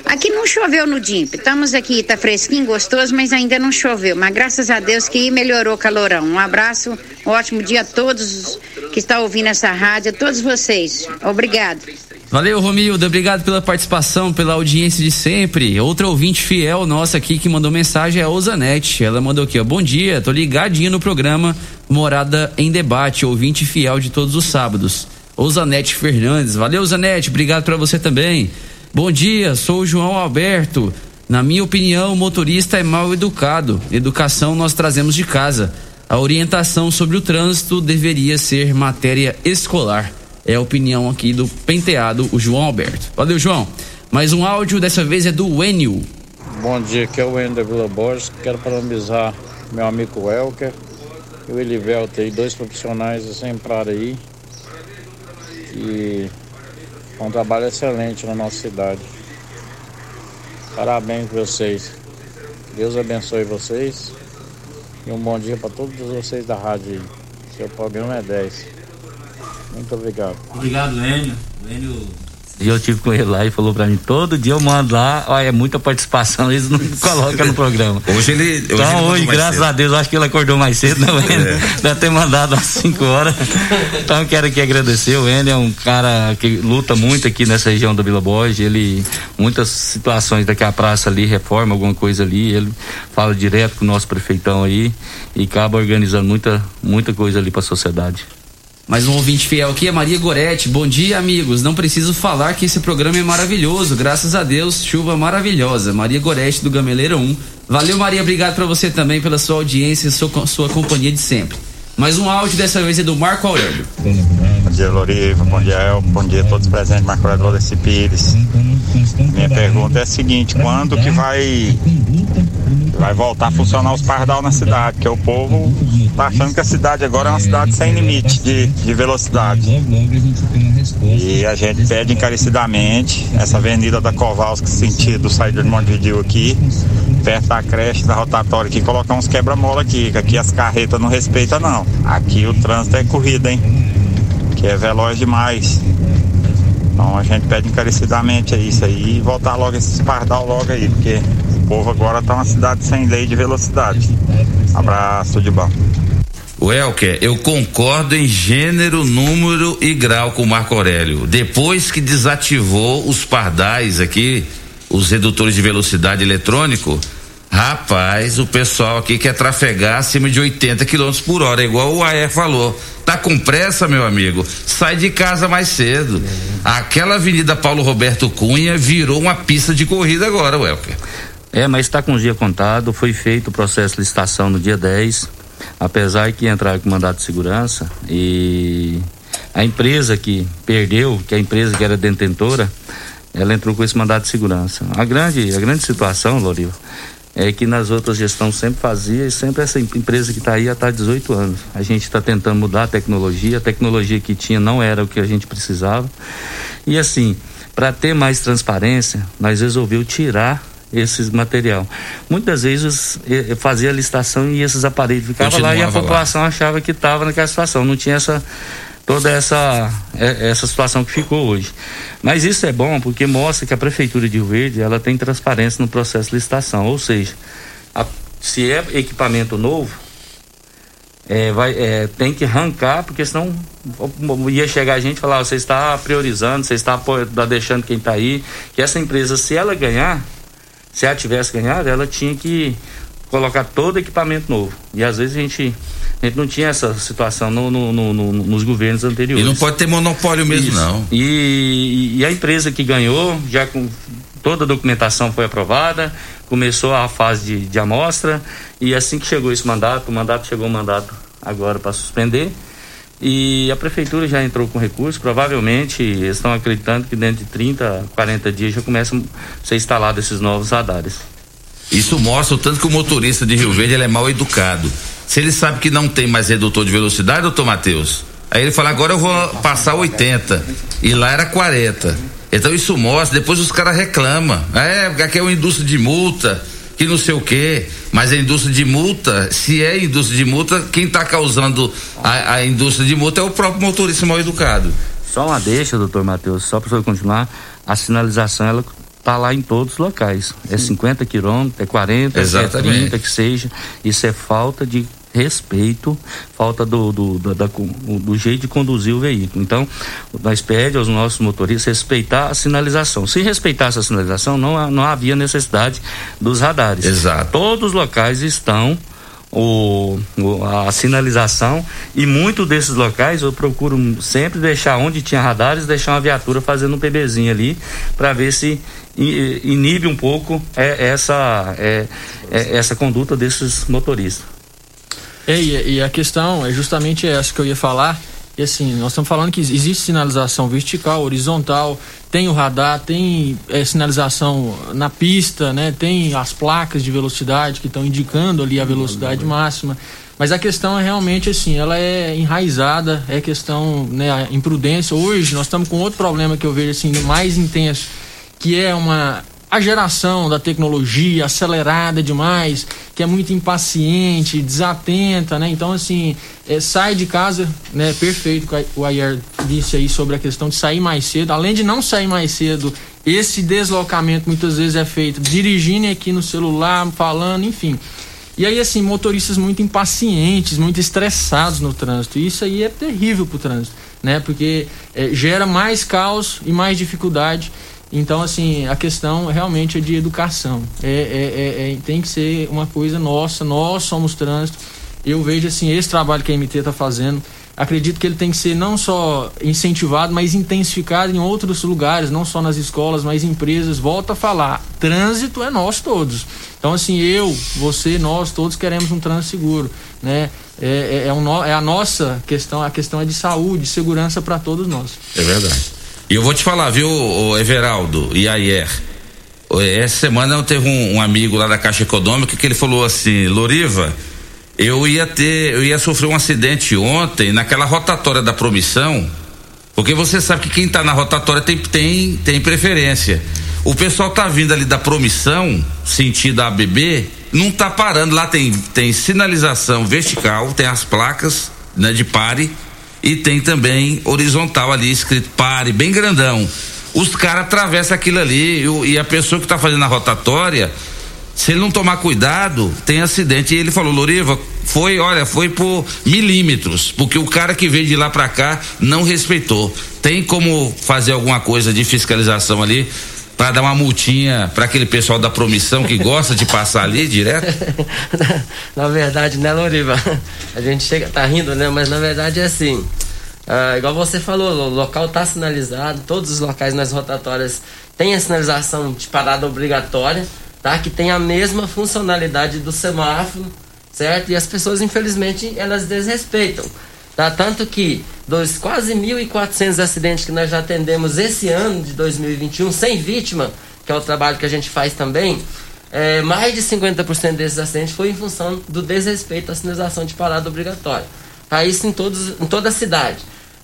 Aqui não choveu no DIMP. Estamos aqui, tá fresquinho, gostoso, mas ainda não choveu. Mas graças a Deus que melhorou o calorão. Um abraço, um ótimo dia a todos que estão ouvindo essa rádio, a todos vocês. Obrigado. Valeu, Romilda. Obrigado pela participação, pela audiência de sempre. Outra ouvinte fiel nossa aqui que mandou mensagem é a Osanete. Ela mandou aqui, ó. Bom dia, tô ligadinho no programa Morada em Debate, ouvinte fiel de todos os sábados. Osanete Fernandes. Valeu, Osanete. Obrigado pra você também. Bom dia, sou o João Alberto. Na minha opinião, o motorista é mal educado. Educação nós trazemos de casa. A orientação sobre o trânsito deveria ser matéria escolar. É a opinião aqui do penteado, o João Alberto. Valeu, João. Mais um áudio, dessa vez é do Enio. Bom dia, aqui é o Wender Vila Borges. Quero parabenizar meu amigo Welker e o Elivelto aí, dois profissionais sempre aí. E é um trabalho excelente na nossa cidade. Parabéns pra vocês. Deus abençoe vocês. E um bom dia para todos vocês da rádio. Seu programa é 10. Muito obrigado. Obrigado, Enio. Enio E eu tive com ele lá e falou pra mim, todo dia eu mando lá, olha, é muita participação, eles não colocam no programa. Hoje ele. Hoje Então ele hoje, graças a Deus, eu acho que ele acordou mais cedo, não, Enio? É. Deve ter mandado às 5 horas. Então eu quero aqui agradecer, o Enio é um cara que luta muito aqui nessa região da Vila Borges, ele, muitas situações daqui a praça ali, reforma alguma coisa ali, ele fala direto com o nosso prefeitão aí e acaba organizando muita, muita coisa ali pra sociedade. Mais um ouvinte fiel aqui é Maria Goretti. Bom dia, amigos. Não preciso falar que esse programa é maravilhoso. Graças a Deus, chuva maravilhosa. Maria Goretti do Gameleira 1. Valeu, Maria. Obrigado pra você também pela sua audiência e sua, sua companhia de sempre. Mais um áudio, dessa vez é do Marco Aurélio. Bom dia, Loriva. Bom dia, El. Bom dia a todos presentes, Marco Aurélio Valdeci Pires. Minha pergunta é a seguinte: quando que vai, vai voltar a funcionar os pardal na cidade? Porque o povo tá achando que a cidade agora é uma cidade sem limite de, de velocidade. E a gente pede encarecidamente essa avenida da Kowalski, sentido saída de Montevideo aqui, perto da creche da rotatória aqui, colocar uns quebra-mola aqui, que aqui as carretas não respeitam não. Aqui o trânsito é corrida, hein? Que é veloz demais. Então a gente pede encarecidamente é isso aí e voltar logo esses pardal logo aí, porque povo agora tá uma cidade sem lei de velocidade. Abraço, de bom. Welker, eu concordo em gênero, número e grau com o Marco Aurélio. Depois que desativou os pardais aqui, os redutores de velocidade eletrônico, rapaz, o pessoal aqui quer trafegar acima de 80 km por hora, igual o AE falou. Tá com pressa, meu amigo? Sai de casa mais cedo. Aquela Avenida Paulo Roberto Cunha virou uma pista de corrida agora, Welker. É, mas está com o dia contado, foi feito o processo de licitação no dia 10, apesar que entraram com mandato de segurança e a empresa que perdeu, que é a empresa que era detentora, ela entrou com esse mandato de segurança. A grande, a grande situação, Loriva, é que nas outras gestões sempre fazia e sempre essa empresa que está aí está há 18 anos. A gente está tentando mudar a tecnologia, a tecnologia que tinha não era o que a gente precisava. E assim, para ter mais transparência, nós resolvemos tirar esses material. Muitas vezes fazia a licitação e esses aparelhos ficavam lá e a Continuava lá. população achava que estava naquela situação. Não tinha essa toda essa eh, essa situação que ficou hoje. Mas isso é bom porque mostra que a prefeitura de Rio Verde ela tem transparência no processo de licitação, ou seja, a- se é equipamento novo é, vai, é, tem que arrancar, porque senão ia chegar a gente e falar, "Ó, você está priorizando, você está tá deixando quem está aí, que essa empresa, se ela ganhar, se ela tivesse ganhado, ela tinha que colocar todo equipamento novo. E às vezes a gente, a gente não tinha essa situação no, no- no- no- nos governos anteriores. E não pode ter monopólio mesmo, Isso. não. E, e a empresa que ganhou, já com toda a documentação foi aprovada, começou a fase de, de amostra, e assim que chegou esse mandato, o mandato chegou o mandato agora para suspender. E a prefeitura já entrou com recurso, provavelmente eles estão acreditando que dentro de 30, 40 dias já começam a ser instalados esses novos radares. Isso mostra o tanto que o motorista de Rio Verde é mal educado. Se ele sabe que não tem mais redutor de velocidade, doutor Matheus, aí ele fala, agora eu vou passar 80. E lá era 40. Então isso mostra, depois os caras reclamam. É, porque aqui é uma indústria de multa, que não sei o quê. Mas a indústria de multa, se é indústria de multa, quem está causando a, a indústria de multa é o próprio motorista mal educado. Só uma deixa, doutor Matheus, só para o senhor continuar, a sinalização ela tá lá em todos os locais. É 50 quilômetros, é 40, Exatamente. é 30 que seja. Isso é falta de respeito, falta do, do, da- da- do jeito de conduzir o veículo. Então, nós pedimos aos nossos motoristas respeitar a sinalização. Se respeitasse a sinalização, não, não havia necessidade dos radares. Exato. Todos os locais estão o, a sinalização e muitos desses locais eu procuro sempre deixar onde tinha radares, deixar uma viatura fazendo um PBzinho ali para ver se inibe um pouco é, essa, é, é, essa conduta desses motoristas. É, e, e a questão é justamente essa que eu ia falar. E assim, nós estamos falando que existe sinalização vertical, horizontal, tem o radar, tem é, sinalização na pista, né? Tem as placas de velocidade que estão indicando ali a velocidade máxima. Mas a questão é realmente assim, ela é enraizada, é questão, né, a imprudência. Hoje nós estamos com outro problema que eu vejo assim mais intenso, que é uma a geração da tecnologia acelerada demais, que é muito impaciente, desatenta, né? Então, assim, é, sai de casa, né? Perfeito, o Ayer disse aí sobre a questão de sair mais cedo. Além de não sair mais cedo, esse deslocamento muitas vezes é feito dirigindo aqui no celular, falando, enfim. E aí, assim, motoristas muito impacientes, muito estressados no trânsito. Isso aí é terrível para o trânsito, né? Porque é, gera mais caos e mais dificuldade. Então, assim, a questão realmente é de educação. É, é, é, é tem que ser uma coisa nossa, nós somos trânsito. Eu vejo, assim, esse trabalho que a MT está fazendo, acredito que ele tem que ser não só incentivado, mas intensificado em outros lugares, não só nas escolas, mas em empresas. Volta a falar, trânsito é nós todos. Então, assim, eu, você, nós todos queremos um trânsito seguro, né? É, é, é, um, é a nossa questão, a questão é de saúde, segurança para todos nós. É verdade. E eu vou te falar, viu, Everaldo e Ayer? Essa semana eu teve um, um, amigo lá da Caixa Econômica que ele falou assim, Loriva, eu ia ter, eu ia sofrer um acidente ontem naquela rotatória da promissão, porque você sabe que quem está na rotatória tem, tem, tem preferência. O pessoal tá vindo ali da promissão, sentido ABB, não tá parando. Lá tem, tem sinalização vertical, tem as placas né, de pare e tem também horizontal ali escrito pare, bem grandão. Os caras atravessam aquilo ali e, e, a pessoa que está fazendo a rotatória, se ele não tomar cuidado, tem acidente. E ele falou, Loriva, foi, olha, foi por milímetros, porque o cara que veio de lá para cá não respeitou. Tem como fazer alguma coisa de fiscalização ali? Para dar uma multinha para aquele pessoal da promissão que gosta de passar ali direto? na verdade, né, Loriva? A gente chega, tá rindo, né? Mas na verdade é assim. Ah, igual você falou, o local tá sinalizado, todos os locais nas rotatórias têm a sinalização de parada obrigatória, tá? Que tem a mesma funcionalidade do semáforo, certo? E as pessoas, infelizmente, elas desrespeitam. Tá? Tanto que dos quase 1.400 acidentes que nós já atendemos esse ano de 2021, sem vítima, que é o trabalho que a gente faz também, é, mais de 50% desses acidentes foi em função do desrespeito à sinalização de parada obrigatória. Tá? Isso em, todos, em toda a cidade.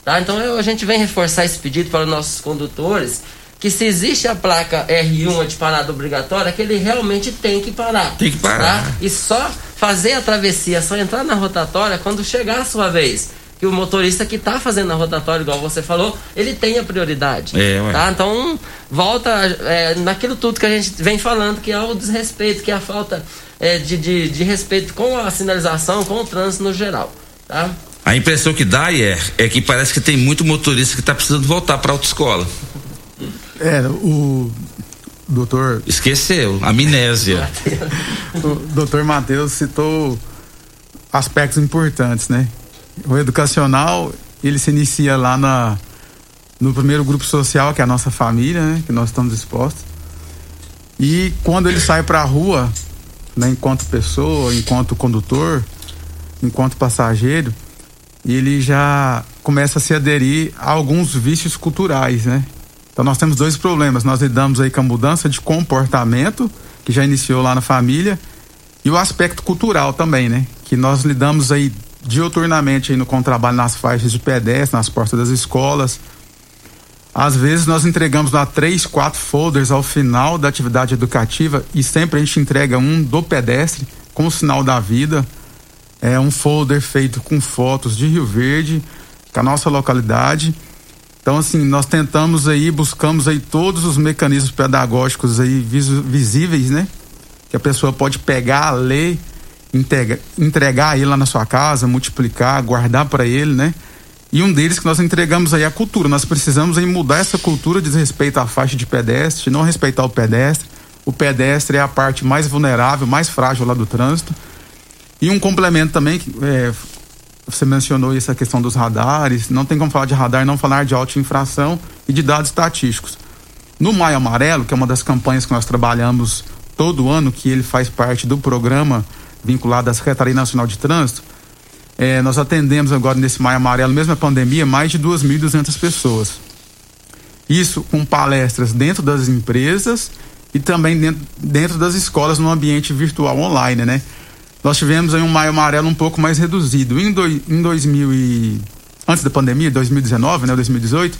Tá? Então eu, a gente vem reforçar esse pedido para os nossos condutores que se existe a placa R1 de parada obrigatória, que ele realmente tem que parar. Tem que parar. Tá? E só fazer a travessia, só entrar na rotatória quando chegar a sua vez que o motorista que está fazendo a rotatória, igual você falou, ele tem a prioridade. É, tá? Então, volta é, naquilo tudo que a gente vem falando, que é o desrespeito, que é a falta é, de, de, de, respeito com a sinalização, com o trânsito no geral. Tá? A impressão que dá, é, é que parece que tem muito motorista que está precisando voltar para a autoescola. É, o doutor. Esqueceu, amnésia. o doutor Matheus citou aspectos importantes, né? O educacional, ele se inicia lá na, no primeiro grupo social, que é a nossa família, né? Que nós estamos expostos. E quando ele sai para a rua, né, enquanto pessoa, enquanto condutor, enquanto passageiro, ele já começa a se aderir a alguns vícios culturais, né? Então nós temos dois problemas. Nós lidamos aí com a mudança de comportamento, que já iniciou lá na família, e o aspecto cultural também, né? Que nós lidamos aí dioturnamente indo com o trabalho nas faixas de pedestre, nas portas das escolas. Às vezes nós entregamos lá três, quatro folders ao final da atividade educativa e sempre a gente entrega um do pedestre com o sinal da vida. É um folder feito com fotos de Rio Verde, com a nossa localidade. Então assim, nós tentamos aí, buscamos aí todos os mecanismos pedagógicos aí visíveis, né? Que a pessoa pode pegar, ler integra, entregar ele lá na sua casa, multiplicar, guardar para ele, né? E um deles que nós entregamos aí a cultura. Nós precisamos aí mudar essa cultura de respeito à faixa de pedestre, não respeitar o pedestre. O pedestre é a parte mais vulnerável, mais frágil lá do trânsito. E um complemento também, é, você mencionou essa questão dos radares. Não tem como falar de radar, não falar de alta infração e de dados estatísticos. No Maio Amarelo, que é uma das campanhas que nós trabalhamos todo ano, que ele faz parte do programa vinculado à Secretaria Nacional de Trânsito, é, nós atendemos agora nesse Maio Amarelo, mesmo a pandemia, mais de 2.200 pessoas. Isso com palestras dentro das empresas e também dentro, dentro das escolas no ambiente virtual online, né? Nós tivemos aí um Maio Amarelo um pouco mais reduzido. Em, do, em 2000 e, antes da pandemia, 2019, né, 2018,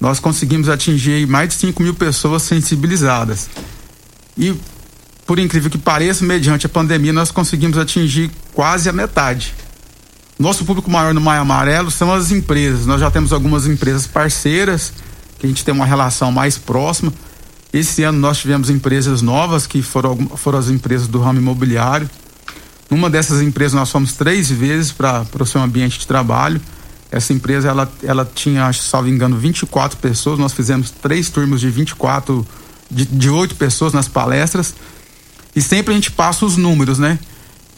nós conseguimos atingir mais de 5 mil pessoas sensibilizadas. E, por incrível que pareça, mediante a pandemia, nós conseguimos atingir quase a metade. Nosso público maior no Maio Amarelo são as empresas. Nós já temos algumas empresas parceiras, que a gente tem uma relação mais próxima. Esse ano nós tivemos empresas novas, que foram, foram as empresas do ramo imobiliário. Numa dessas empresas nós fomos três vezes para o seu ambiente de trabalho. Essa empresa ela, ela tinha, acho, salvo engano, 24 pessoas. Nós fizemos três turmas de 24, de oito pessoas nas palestras. E sempre a gente passa os números, né?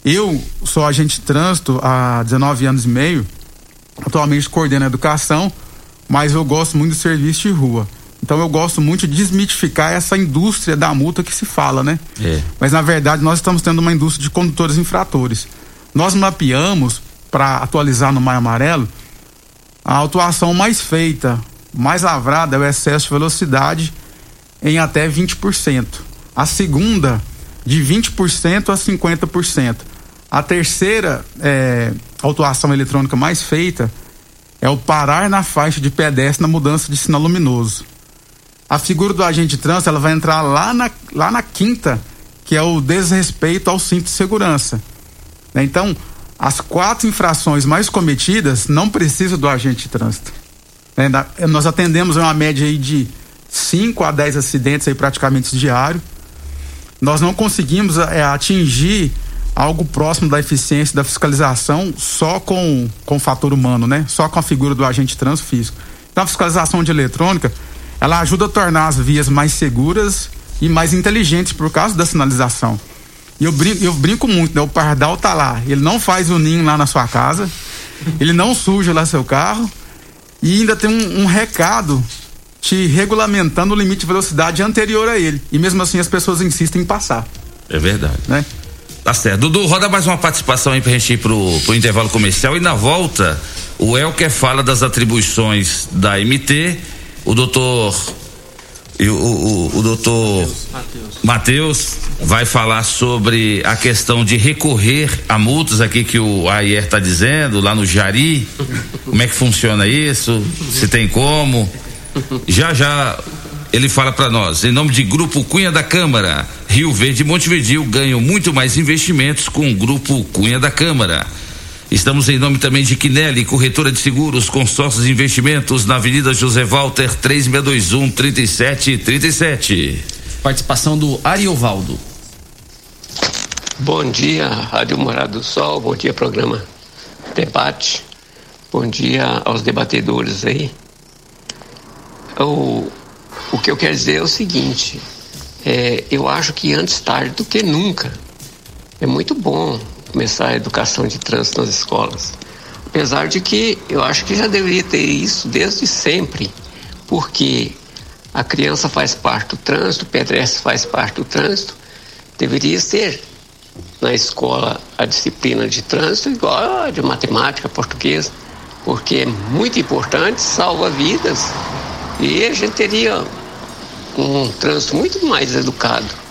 Eu sou agente de trânsito há 19 anos e meio. Atualmente coordeno a educação, mas eu gosto muito do serviço de rua. Então eu gosto muito de desmitificar essa indústria da multa que se fala, né? É. Mas na verdade nós estamos tendo uma indústria de condutores infratores. Nós mapeamos para atualizar no Maio Amarelo a autuação mais feita, mais lavrada é o excesso de velocidade em até 20%. A segunda, de 20% a 50%. A terceira é, autuação eletrônica mais feita é o parar na faixa de pedestre na mudança de sinal luminoso. A figura do agente de trânsito ela vai entrar lá na, lá na quinta, que é o desrespeito ao cinto de segurança. Né? Então, as quatro infrações mais cometidas não precisam do agente de trânsito. Né? Nós atendemos uma média aí de 5 a 10 acidentes aí praticamente diário. Nós não conseguimos é, atingir algo próximo da eficiência da fiscalização só com, com o fator humano, né? Só com a figura do agente de trânsito físico. Então a fiscalização de eletrônica ela ajuda a tornar as vias mais seguras e mais inteligentes por causa da sinalização. E eu brinco, eu brinco muito, né? O pardal tá lá, ele não faz o ninho lá na sua casa, ele não suja lá seu carro e ainda tem um, um recado te regulamentando o limite de velocidade anterior a ele. E mesmo assim as pessoas insistem em passar. É verdade. Né? Tá certo. Dudu, roda mais uma participação aí pra gente ir pro, pro intervalo comercial e na volta o Elker fala das atribuições da MT o doutor e o, o, o doutor Matheus vai falar sobre a questão de recorrer a multas aqui que o Ayer está dizendo, lá no Jari. Como é que funciona isso? Se tem como. Já já ele fala para nós, em nome de Grupo Cunha da Câmara, Rio Verde e Montevidil ganham muito mais investimentos com o Grupo Cunha da Câmara. Estamos em nome também de Quinelli, corretora de seguros, consórcios e investimentos, na Avenida José Walter, 3621 3737. Participação do Ariovaldo. Bom dia, Rádio Morado do Sol, bom dia, programa Debate. Bom dia aos debatedores aí. O, o que eu quero dizer é o seguinte: é, eu acho que antes tarde do que nunca. É muito bom começar a educação de trânsito nas escolas. Apesar de que eu acho que já deveria ter isso desde sempre, porque a criança faz parte do trânsito, o pedestre faz parte do trânsito, deveria ser na escola a disciplina de trânsito igual a de matemática, português, porque é muito importante, salva vidas e a gente teria um trânsito muito mais educado.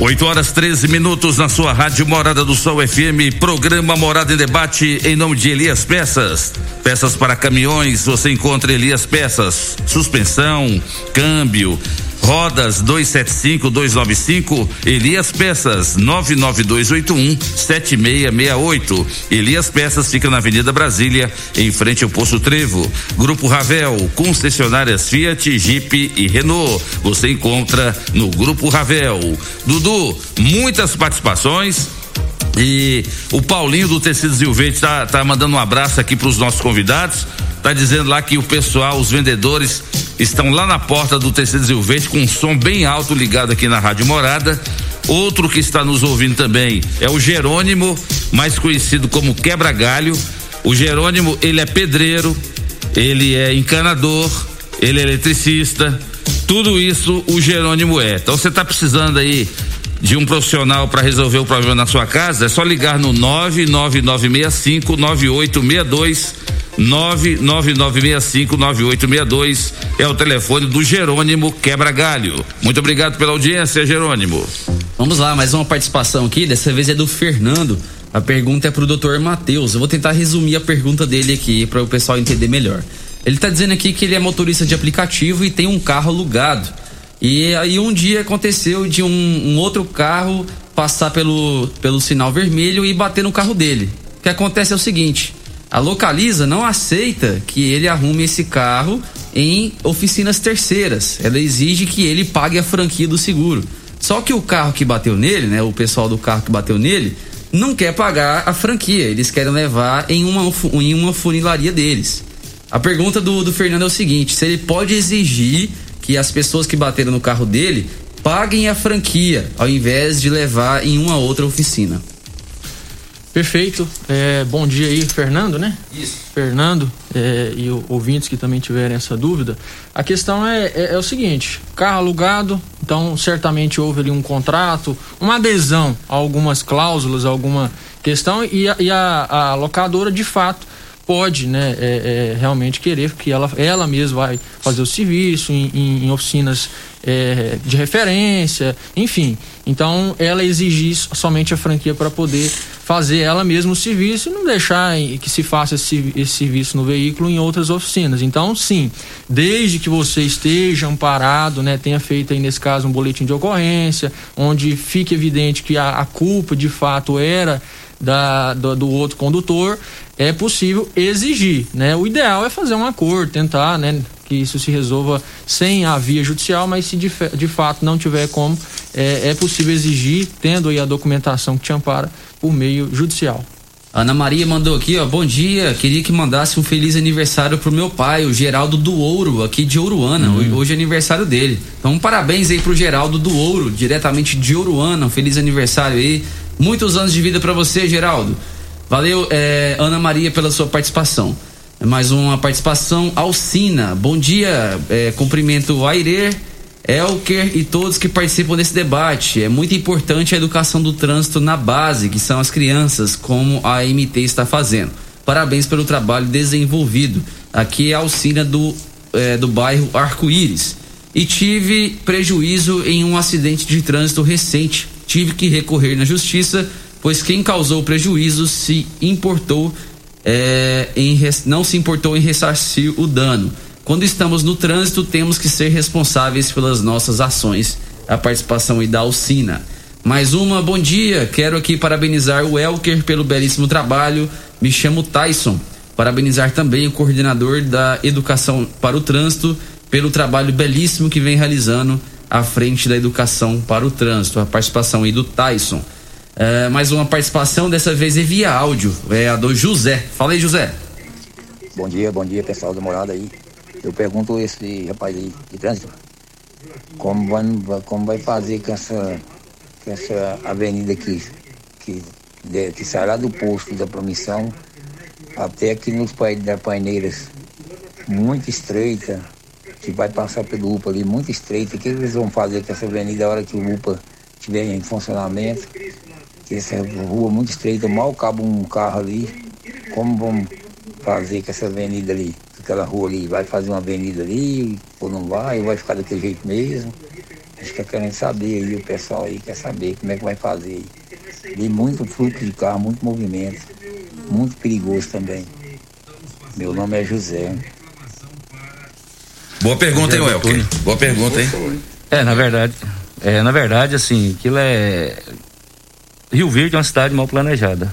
8 horas 13 minutos na sua rádio Morada do Sol FM, programa Morada em Debate em nome de Elias Peças. Peças para caminhões, você encontra Elias Peças, suspensão, câmbio, Rodas 275 295 Elias Peças 99281 7668 Elias Peças fica na Avenida Brasília em frente ao Poço Trevo. Grupo Ravel concessionárias Fiat Jeep e Renault. Você encontra no Grupo Ravel. Dudu muitas participações e o Paulinho do Tecidos Rio Verde tá, tá mandando um abraço aqui para os nossos convidados tá dizendo lá que o pessoal, os vendedores estão lá na porta do Tecidos Rio Verde com um som bem alto ligado aqui na Rádio Morada. Outro que está nos ouvindo também é o Jerônimo, mais conhecido como Quebra Galho. O Jerônimo, ele é pedreiro, ele é encanador, ele é eletricista. Tudo isso o Jerônimo é. Então você está precisando aí de um profissional para resolver o problema na sua casa, é só ligar no 99965 9862 999659862 é o telefone do Jerônimo Quebra Galho. Muito obrigado pela audiência, Jerônimo. Vamos lá, mais uma participação aqui, dessa vez é do Fernando. A pergunta é pro doutor Matheus. Eu vou tentar resumir a pergunta dele aqui para o pessoal entender melhor. Ele está dizendo aqui que ele é motorista de aplicativo e tem um carro alugado. E aí um dia aconteceu de um, um outro carro passar pelo, pelo sinal vermelho e bater no carro dele. O que acontece é o seguinte: a localiza não aceita que ele arrume esse carro em oficinas terceiras. Ela exige que ele pague a franquia do seguro. Só que o carro que bateu nele, né, o pessoal do carro que bateu nele, não quer pagar a franquia. Eles querem levar em uma, em uma funilaria deles. A pergunta do, do Fernando é o seguinte: se ele pode exigir que as pessoas que bateram no carro dele paguem a franquia, ao invés de levar em uma outra oficina. Perfeito. É, bom dia aí, Fernando, né? Isso. Fernando é, e ouvintes que também tiverem essa dúvida. A questão é, é, é, o seguinte: carro alugado, então certamente houve ali um contrato, uma adesão a algumas cláusulas, alguma questão, e a, e a, a locadora de fato pode né, é, é, realmente querer que ela, ela mesma vai fazer o serviço em, em, em oficinas é, de referência, enfim. Então, ela exigir somente a franquia para poder fazer ela mesma o serviço e não deixar que se faça esse, esse serviço no veículo em outras oficinas. Então, sim, desde que você esteja amparado, né, tenha feito aí nesse caso um boletim de ocorrência, onde fique evidente que a, a culpa de fato era da, do, do, outro condutor, é possível exigir, né? O ideal é fazer um acordo, tentar, né? Que isso se resolva sem a via judicial, mas se de, de fato não tiver como, é, é possível exigir, tendo aí a documentação que te ampara, por meio judicial. Ana Maria mandou aqui, ó, bom dia, queria que mandasse um feliz aniversário pro meu pai, o Geraldo do Ouro, aqui de Ouruana, hum. hoje é aniversário dele. Então, parabéns aí pro Geraldo do Ouro, diretamente de Ouruana, um feliz aniversário aí, Muitos anos de vida para você, Geraldo. Valeu, é, Ana Maria, pela sua participação. Mais uma participação, Alcina. Bom dia, é, cumprimento Aire, Elker e todos que participam desse debate. É muito importante a educação do trânsito na base, que são as crianças, como a MT está fazendo. Parabéns pelo trabalho desenvolvido. Aqui é a Alcina do, é, do bairro Arco-Íris. E tive prejuízo em um acidente de trânsito recente tive que recorrer na justiça, pois quem causou o prejuízo se importou é, em, não se importou em ressarcir o dano. Quando estamos no trânsito, temos que ser responsáveis pelas nossas ações. A participação aí da Alcina. Mais uma, bom dia. Quero aqui parabenizar o Elker pelo belíssimo trabalho. Me chamo Tyson. Parabenizar também o coordenador da Educação para o Trânsito pelo trabalho belíssimo que vem realizando à frente da educação para o trânsito. A participação aí do Tyson. É, mais uma participação, dessa vez é via áudio, é a do José. Fala aí, José. Bom dia, bom dia, pessoal da morada aí. Eu pergunto esse rapaz aí de trânsito, como vai, como vai fazer com essa, com essa avenida aqui, que, que sai lá do posto da promissão até aqui nos paineiras, muito estreita, que vai passar pelo UPA ali muito estreito. O que eles vão fazer com essa avenida a hora que o UPA estiver em funcionamento? Que essa rua muito estreita, mal cabe um carro ali. Como vão fazer com essa avenida ali? Aquela rua ali, vai fazer uma avenida ali ou não vai? Ou vai ficar daquele jeito mesmo? Acho que querendo saber aí, o pessoal aí quer saber como é que vai fazer. E muito fluxo de carro, muito movimento, muito perigoso também. Meu nome é José. Boa pergunta, hein, Welker? Boa pergunta, hein? É, na verdade, é, na verdade, assim, aquilo é. Rio Verde é uma cidade mal planejada.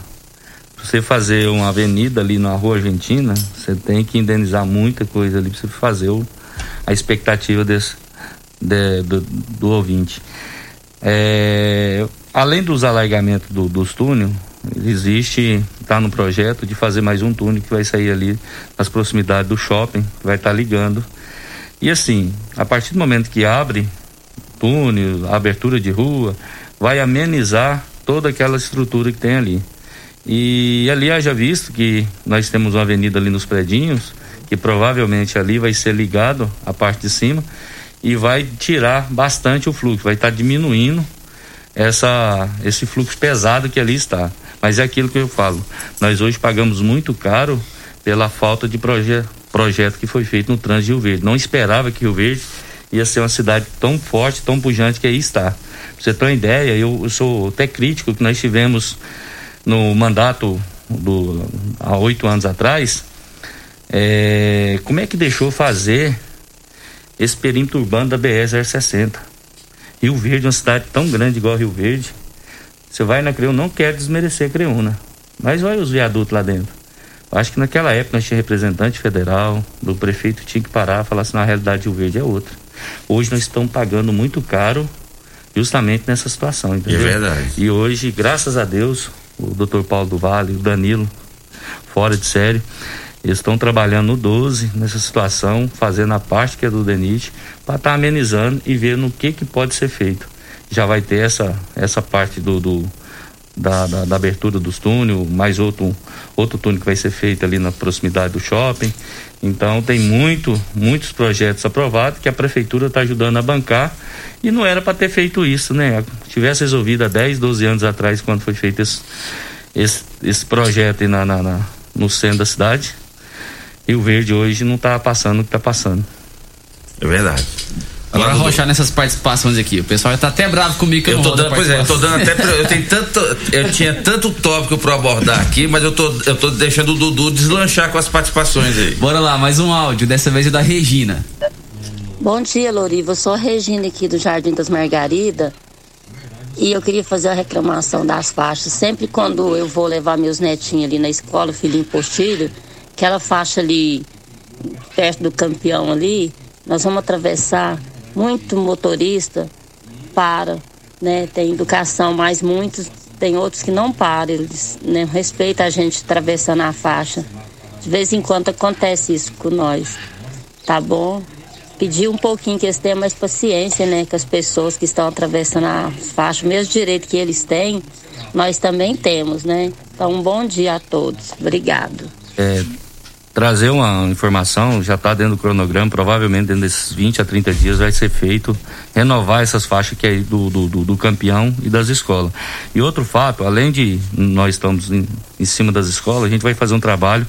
Pra você fazer uma avenida ali na rua Argentina, você tem que indenizar muita coisa ali pra você fazer o, a expectativa desse, de, do, do ouvinte. É, além dos alargamentos do, dos túneis, existe, está no projeto de fazer mais um túnel que vai sair ali nas proximidades do shopping, que vai estar tá ligando e assim, a partir do momento que abre túnel, abertura de rua, vai amenizar toda aquela estrutura que tem ali. E ali haja visto que nós temos uma avenida ali nos predinhos, que provavelmente ali vai ser ligado a parte de cima e vai tirar bastante o fluxo, vai estar tá diminuindo essa, esse fluxo pesado que ali está. Mas é aquilo que eu falo, nós hoje pagamos muito caro pela falta de proje projeto que foi feito no trânsito de Rio Verde. Não esperava que Rio Verde ia ser uma cidade tão forte, tão pujante que aí está. Pra você ter uma ideia, eu, eu sou até crítico que nós tivemos no mandato do, há oito anos atrás, é, como é que deixou fazer esse perímetro urbano da BR-060? Rio Verde, uma cidade tão grande igual Rio Verde, você vai na Creúna, não quero desmerecer a Creúna, mas olha os viadutos lá dentro. Acho que naquela época nós tinha representante federal, do prefeito tinha que parar e falar assim, na realidade Rio Verde é outra. Hoje nós estamos pagando muito caro justamente nessa situação, entendeu? É verdade. E hoje, graças a Deus, o doutor Paulo do Vale, o Danilo, fora de série, eles estão trabalhando no 12 nessa situação, fazendo a parte que é do DENIT, para estar tá amenizando e ver no que, que pode ser feito. Já vai ter essa, essa parte do, do da, da, da, abertura dos túneis, mais outro, outro túnel que vai ser feito ali na proximidade do shopping. Então tem muito, muitos projetos aprovados que a prefeitura está ajudando a bancar e não era para ter feito isso, né? Tivesse resolvido há 10, 12 anos atrás, quando foi feito esse, esse, esse projeto na, na, na, no centro da cidade. E o verde hoje não está passando o que está passando. É verdade. Agora arrochar nessas participações aqui. O pessoal já tá até bravo comigo que eu, eu não tô dando, Pois é, eu tô dando até. Pra, eu tenho tanto. Eu tinha tanto tópico para abordar aqui, mas eu tô, eu tô deixando o Dudu deslanchar com as participações aí. Bora lá, mais um áudio, dessa vez é da Regina. Bom dia, Loriva. Eu sou a Regina aqui do Jardim das Margaridas. E eu queria fazer a reclamação das faixas. Sempre quando eu vou levar meus netinhos ali na escola, filhinho postilho, aquela faixa ali perto do campeão ali, nós vamos atravessar muito motorista para, né? Tem educação, mas muitos tem outros que não param, eles né, respeitam a gente atravessando a faixa. De vez em quando acontece isso com nós, tá bom? Pedir um pouquinho que eles tenham mais paciência, né? Com as pessoas que estão atravessando a faixa, o mesmo direito que eles têm, nós também temos, né? Então, um bom dia a todos. Obrigado. É, trazer uma informação, já está dentro do cronograma, provavelmente dentro desses 20 a 30 dias vai ser feito renovar essas faixas que é do, do, do, campeão e das escolas. E outro fato, além de nós estamos em, em cima das escolas, a gente vai fazer um trabalho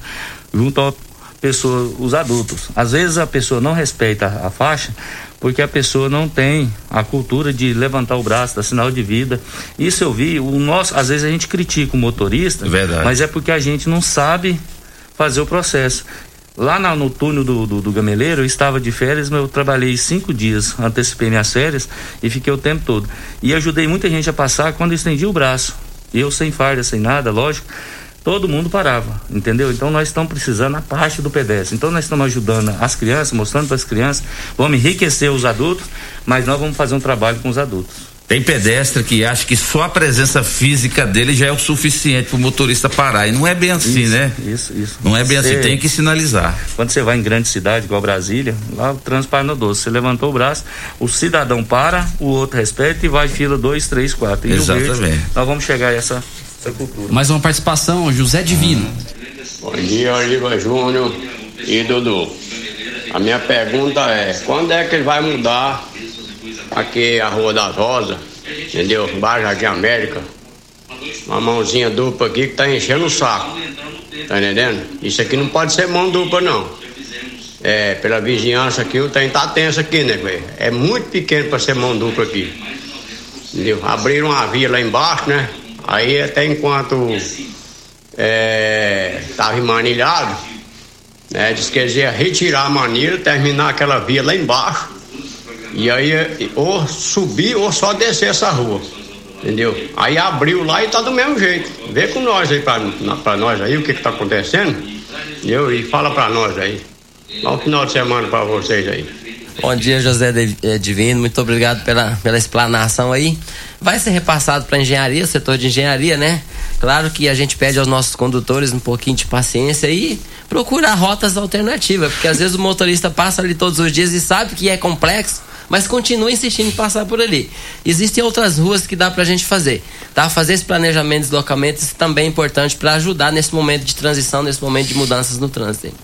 junto à pessoa, os adultos. Às vezes a pessoa não respeita a, a faixa porque a pessoa não tem a cultura de levantar o braço, dar sinal de vida. Isso eu vi, o nosso, às vezes a gente critica o motorista, Verdade. mas é porque a gente não sabe fazer o processo. Lá na, no túnel do, do, do, Gameleiro, eu estava de férias, mas eu trabalhei cinco dias, antecipei minhas férias e fiquei o tempo todo. E ajudei muita gente a passar quando eu estendi o braço. Eu sem farda, sem nada, lógico, todo mundo parava, entendeu? Então nós estamos precisando a parte do pedestre. Então nós estamos ajudando as crianças, mostrando para as crianças, vamos enriquecer os adultos, mas nós vamos fazer um trabalho com os adultos. Tem pedestre que acha que só a presença física dele já é o suficiente para o motorista parar. E não é bem assim, isso, né? Isso, isso. Não é bem você, assim, tem que sinalizar. Quando você vai em grande cidade, igual Brasília, lá o trânsito para no 12. Você levantou o braço, o cidadão para, o outro respeita e vai fila 2, 3, 4. Exatamente. nós vamos chegar a essa, essa cultura. Mais uma participação, José Divino. Bom dia, Oliva Júnior e Dudu. A minha pergunta é: quando é que ele vai mudar aqui a Rua das Rosas, entendeu? Baixo Jardim América. Uma mãozinha dupla aqui que tá enchendo o saco. Tá entendendo? Isso aqui não pode ser mão dupla, não. É, pela vizinhança aqui, o trem tá tenso aqui, né, velho? É muito pequeno para ser mão dupla aqui. Entendeu? Abriram uma via lá embaixo, né? Aí até enquanto é, tava emanilhado, né? Diz que eles iam retirar a manilha, terminar aquela via lá embaixo e aí, ou subir ou só descer essa rua. Entendeu? Aí abriu lá e tá do mesmo jeito. Vê com nós aí pra, pra nós aí o que que tá acontecendo. Entendeu? E fala pra nós aí. Bom final de semana pra vocês aí. Bom dia, José Divino. Muito obrigado pela, pela explanação aí. Vai ser repassado para engenharia, setor de engenharia, né? Claro que a gente pede aos nossos condutores um pouquinho de paciência e procurar rotas alternativas, porque às vezes o motorista passa ali todos os dias e sabe que é complexo, mas continua insistindo em passar por ali. Existem outras ruas que dá pra gente fazer, tá? Fazer esse planejamento de deslocamento isso também é importante para ajudar nesse momento de transição, nesse momento de mudanças no trânsito.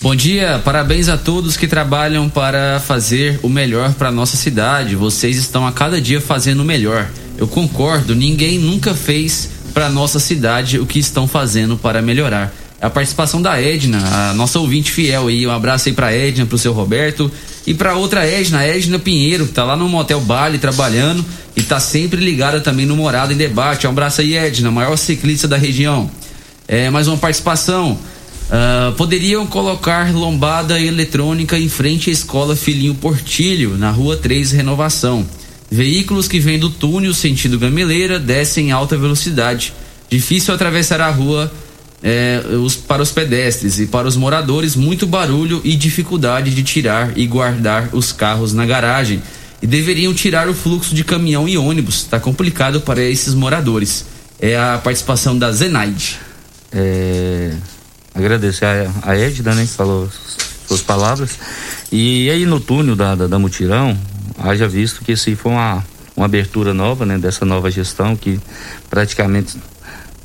Bom dia, parabéns a todos que trabalham para fazer o melhor para nossa cidade. Vocês estão a cada dia fazendo o melhor. Eu concordo, ninguém nunca fez para nossa cidade o que estão fazendo para melhorar. A participação da Edna, a nossa ouvinte fiel aí. Um abraço aí pra Edna, pro seu Roberto. E pra outra Edna, Edna Pinheiro, que tá lá no Motel Bali trabalhando e tá sempre ligada também no Morada em Debate. Um abraço aí, Edna, maior ciclista da região. É, mais uma participação. Uh, poderiam colocar lombada eletrônica em frente à escola Filhinho Portilho, na rua 3 Renovação. Veículos que vêm do túnel sentido Gameleira descem em alta velocidade. Difícil atravessar a rua é, os, para os pedestres e para os moradores, muito barulho e dificuldade de tirar e guardar os carros na garagem. E deveriam tirar o fluxo de caminhão e ônibus. Está complicado para esses moradores. É a participação da Zenaide. É, agradecer a, a Edna, né, que falou suas palavras. E aí no túnel da, da, da Mutirão, haja visto que isso foi uma, uma abertura nova, né, dessa nova gestão que praticamente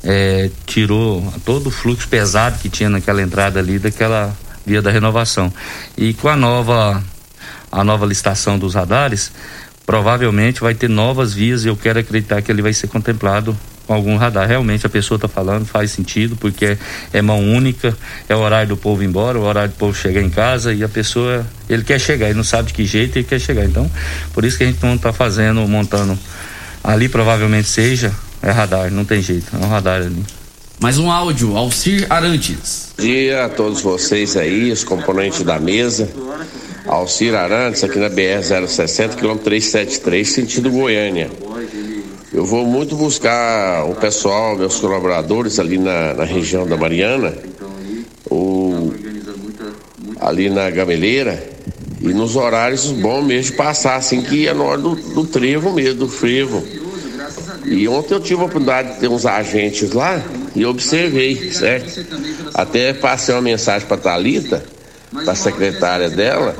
é, tirou todo o fluxo pesado que tinha naquela entrada ali daquela via da renovação. E com a nova a nova licitação dos radares, provavelmente vai ter novas vias e eu quero acreditar que ele vai ser contemplado com algum radar. Realmente a pessoa está falando, faz sentido, porque é, é, mão única, é o horário do povo ir embora, o horário do povo chegar em casa e a pessoa, ele quer chegar, ele não sabe de que jeito ele quer chegar. Então, por isso que a gente não está fazendo, montando ali provavelmente seja é radar, não tem jeito, é um radar ali. Mais um áudio, Alcir Arantes. Bom dia a todos vocês aí, os componentes da mesa. Alcir Arantes, aqui na BR-060, quilômetro 373, sentido Goiânia. Eu vou muito buscar o pessoal, meus colaboradores ali na, na região da Mariana, ou ali na Gameleira, e nos horários bons mesmo de passar, assim, que é na hora do, do trevo mesmo, do frevo e ontem eu tive a oportunidade de ter uns agentes lá e observei, certo? Até passei uma mensagem para a Thalita, para a secretária dela,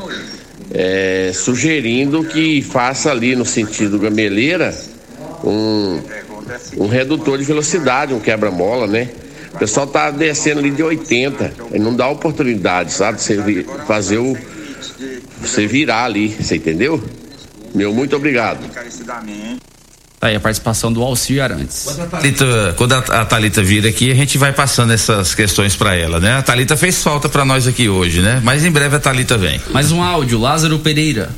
é, sugerindo que faça ali no sentido gameleira um, um redutor de velocidade, um quebra-mola, né? O pessoal tá descendo ali de 80, e não dá oportunidade, sabe? Você fazer o. Você virar ali, você entendeu? Meu muito obrigado. Tá aí a participação do Alcir Arantes. Quando a Thalita, quando a, Thalita vir aqui, a gente vai passando essas questões para ela, né? A Thalita fez falta para nós aqui hoje, né? Mas em breve a Thalita vem. Mais um áudio, Lázaro Pereira.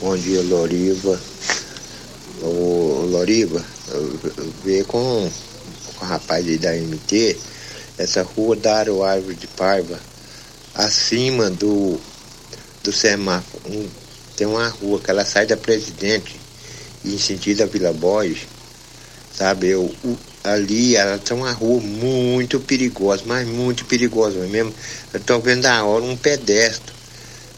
Bom dia, Loriva. O Loriva, ver com, com o rapaz aí da MT, essa rua Dário Árvore de Parva, acima do, do semáforo, um, tem uma rua que ela sai da Presidente em sentido a Vila Borges, sabe? Eu, ali ela tem uma rua muito perigosa, mas muito perigosa mesmo. Eu estou vendo a hora um pedestre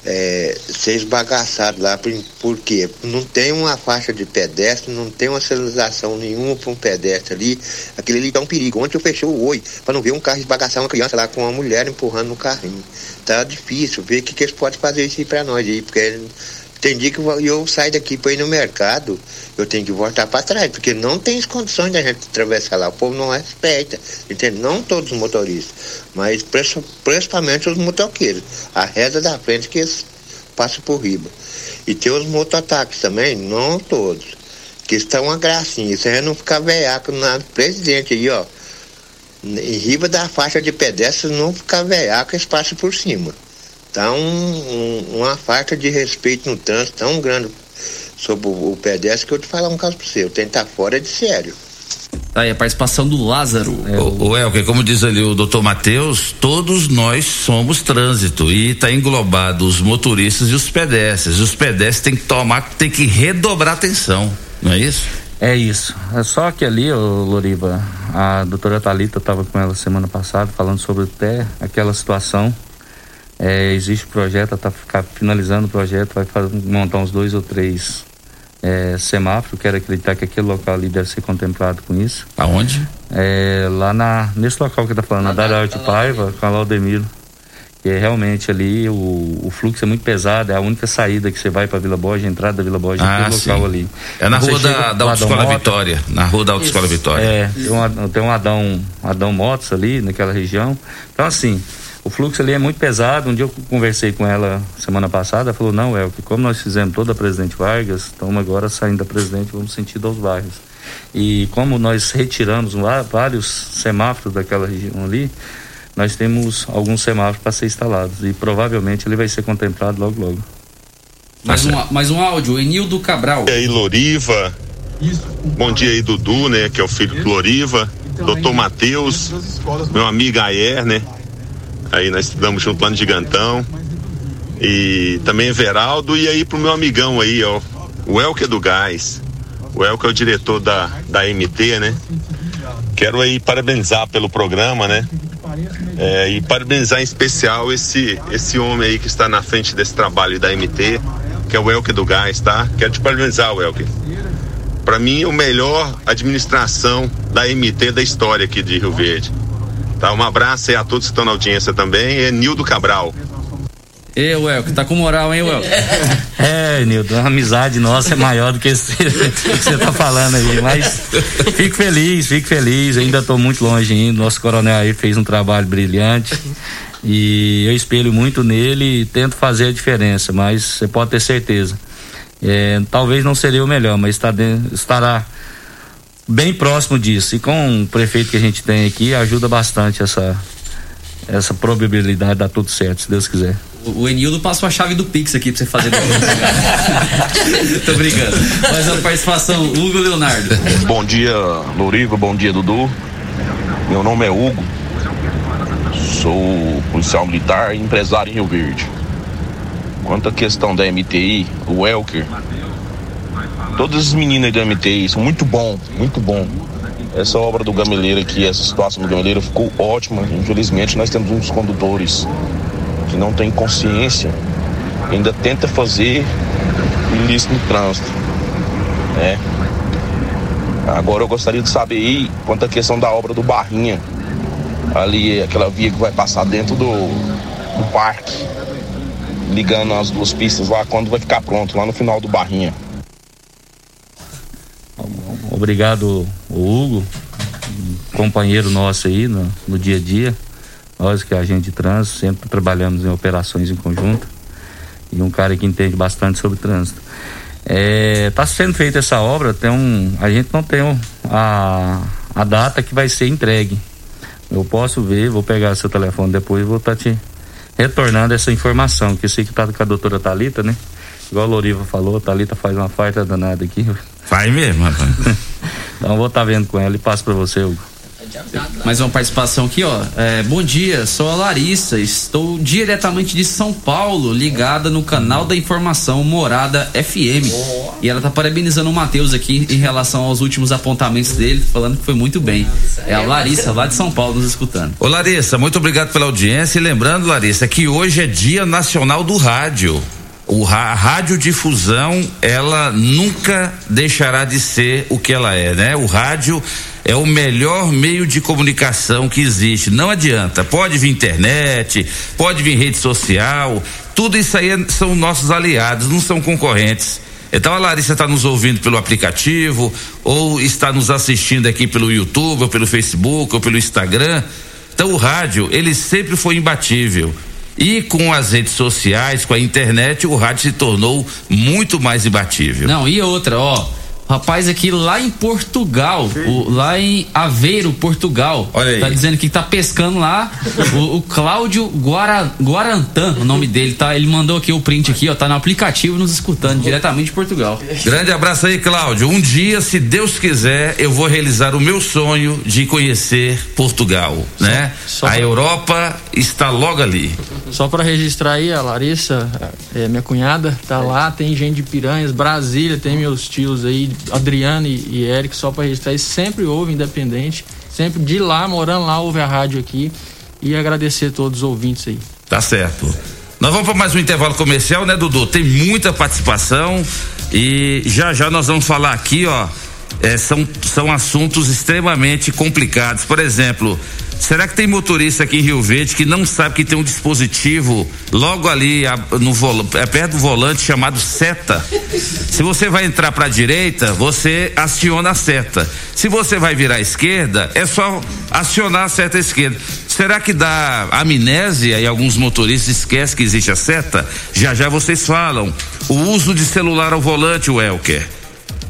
é, ser esbagaçado lá, por, por quê? Não tem uma faixa de pedestre, não tem uma sinalização nenhuma para um pedestre ali. Aquele ali dá um perigo. Ontem eu fechei o oi para não ver um carro esbagaçar uma criança lá com uma mulher empurrando no carrinho. Tá difícil ver o que, que eles podem fazer isso para nós aí, porque tem dia que eu, eu saio daqui para ir no mercado, eu tenho que voltar para trás, porque não tem condições da gente atravessar lá. O povo não respeita, entende? Não todos os motoristas, mas principalmente os motoqueiros. A reza da frente que eles passam por riba. E tem os mototáxis também, não todos, que estão uma gracinha. Isso aí não ficar veiaco na presidente aí, ó. Em riba da faixa de pedestres, não ficar veiaco, eles passam por cima. Tá um, um, uma falta de respeito no trânsito tão grande sobre o, o pedestre que eu te falar um caso para você. Eu tenho que estar fora de sério. Tá aí a participação do Lázaro. É, o, o Elker, como diz ali o doutor Matheus, todos nós somos trânsito e está englobado os motoristas e os pedestres. Os pedestres têm que tomar, tem que redobrar atenção, não é isso? É isso. É só que ali, ô Loriva, a doutora Talita estava com ela semana passada falando sobre até aquela situação é, existe projeto, está finalizando o projeto, vai fazer, montar uns dois ou três é, semáforos. Quero acreditar que aquele local ali deve ser contemplado com isso. Aonde? É, lá na, nesse local que está falando, na Dário de Paiva, com a Laudemiro. Que é realmente ali o, o fluxo é muito pesado, é a única saída que você vai para Vila Borges, a entrada da Vila Borges, ah, aquele local ali. É na rua da, da Autoescola Vitória. Na rua da Autoescola Vitória. É, tem um, tem um Adão, Adão Motos ali naquela região. Então, assim, o fluxo ali é muito pesado. Um dia eu conversei com ela semana passada, ela falou, não, é que como nós fizemos toda a Presidente Vargas, estamos agora saindo da Presidente, vamos sentido aos bairros. E como nós retiramos vários semáforos daquela região ali, nós temos alguns semáforos para ser instalados e provavelmente ele vai ser contemplado logo logo. Mais um, mais um áudio, Enildo Cabral. E aí, Loriva. Bom dia aí, Dudu, né? Que é o filho do Loriva. Doutor Matheus, meu amigo Ayer, né? Aí nós estudamos junto lá no Gigantão. E também Everaldo. E aí pro meu amigão aí, ó. O Elker do Gás. O Elker é o diretor da, da MT, né? Quero aí parabenizar pelo programa, né? É, e parabenizar em especial esse, esse homem aí que está na frente desse trabalho da MT, que é o Elker do Gás, tá? Quero te parabenizar, Elker. Para mim, é o melhor administração da MT da história aqui de Rio Verde. Tá? Um abraço aí a todos que estão na audiência também. É Nildo Cabral. Ei, Welk, tá com moral, hein, Welk? É, Nildo, a amizade nossa é maior do que você tá falando aí, mas fico feliz, fico feliz, ainda tô muito longe ainda, nosso coronel aí fez um trabalho brilhante e eu espelho muito nele e tento fazer a diferença, mas você pode ter certeza, é, talvez não seria o melhor, mas estará bem próximo disso e com o prefeito que a gente tem aqui ajuda bastante essa, essa probabilidade de dar tudo certo, se Deus quiser. O Enildo passou a chave do Pix aqui pra você fazer. Tô brincando. Mas a participação, Hugo Leonardo. Bom dia, Loriva. Bom dia, Dudu. Meu nome é Hugo. Sou policial militar e empresário em Rio Verde. Quanto à questão da MTI, o Elker, todas as meninas da MTI são muito bom, muito bom. Essa obra do Gameleiro aqui, essa situação do Gameleiro ficou ótima. Infelizmente, nós temos uns condutores que não tem consciência, ainda tenta fazer ilícito no trânsito. Né? Agora eu gostaria de saber aí quanto à questão da obra do Barrinha. Ali, aquela via que vai passar dentro do, do parque, ligando as duas pistas lá, quando vai ficar pronto, lá no final do Barrinha. Obrigado, Hugo, companheiro nosso aí no, no dia a dia. Nós que é agente de trânsito, sempre trabalhamos em operações em conjunto. E um cara que entende bastante sobre trânsito. Está é, sendo feita essa obra, tem um, a gente não tem a, a data que vai ser entregue. Eu posso ver, vou pegar seu telefone depois e vou estar tá te retornando essa informação, que eu sei que está com a doutora Talita, né? Igual a Loriva falou, a Thalita faz uma farta danada aqui. Faz mesmo, rapaz. então eu vou estar tá vendo com ela e passo para você, Hugo. Mais uma participação aqui, ó. É, bom dia, sou a Larissa, estou diretamente de São Paulo, ligada no canal da informação Morada FM. E ela tá parabenizando o Matheus aqui em relação aos últimos apontamentos dele, falando que foi muito bem. É a Larissa, lá de São Paulo, nos escutando. Ô Larissa, muito obrigado pela audiência. E lembrando, Larissa, que hoje é Dia Nacional do Rádio. O a radiodifusão, ela nunca deixará de ser o que ela é, né? O rádio é o melhor meio de comunicação que existe. Não adianta. Pode vir internet, pode vir rede social, tudo isso aí é, são nossos aliados, não são concorrentes. Então a Larissa está nos ouvindo pelo aplicativo, ou está nos assistindo aqui pelo YouTube, ou pelo Facebook, ou pelo Instagram. Então o rádio, ele sempre foi imbatível. E com as redes sociais, com a internet, o rádio se tornou muito mais imbatível. Não, e outra, ó Rapaz aqui lá em Portugal, o, lá em Aveiro, Portugal. Olha aí. Tá dizendo que tá pescando lá o, o Cláudio Guara, Guarantã, o nome dele, tá? Ele mandou aqui o print aqui, ó, tá no aplicativo nos escutando diretamente de Portugal. Grande abraço aí, Cláudio. Um dia, se Deus quiser, eu vou realizar o meu sonho de conhecer Portugal, só, né? Só a pra... Europa está logo ali. Só para registrar aí, a Larissa, é, minha cunhada, tá é. lá, tem gente de Piranhas, Brasília, tem meus tios aí Adriano e, e Eric, só para registrar, eles sempre ouve independente, sempre de lá, morando lá, ouve a rádio aqui. E agradecer a todos os ouvintes aí. Tá certo. Nós vamos para mais um intervalo comercial, né, Dudu? Tem muita participação e já já nós vamos falar aqui, ó. É, são, são assuntos extremamente complicados. Por exemplo, Será que tem motorista aqui em Rio Verde que não sabe que tem um dispositivo logo ali no é perto do volante chamado seta? Se você vai entrar para a direita, você aciona a seta. Se você vai virar à esquerda, é só acionar a seta esquerda. Será que dá amnésia e alguns motoristas esquecem que existe a seta? Já já vocês falam. O uso de celular ao volante, Welker.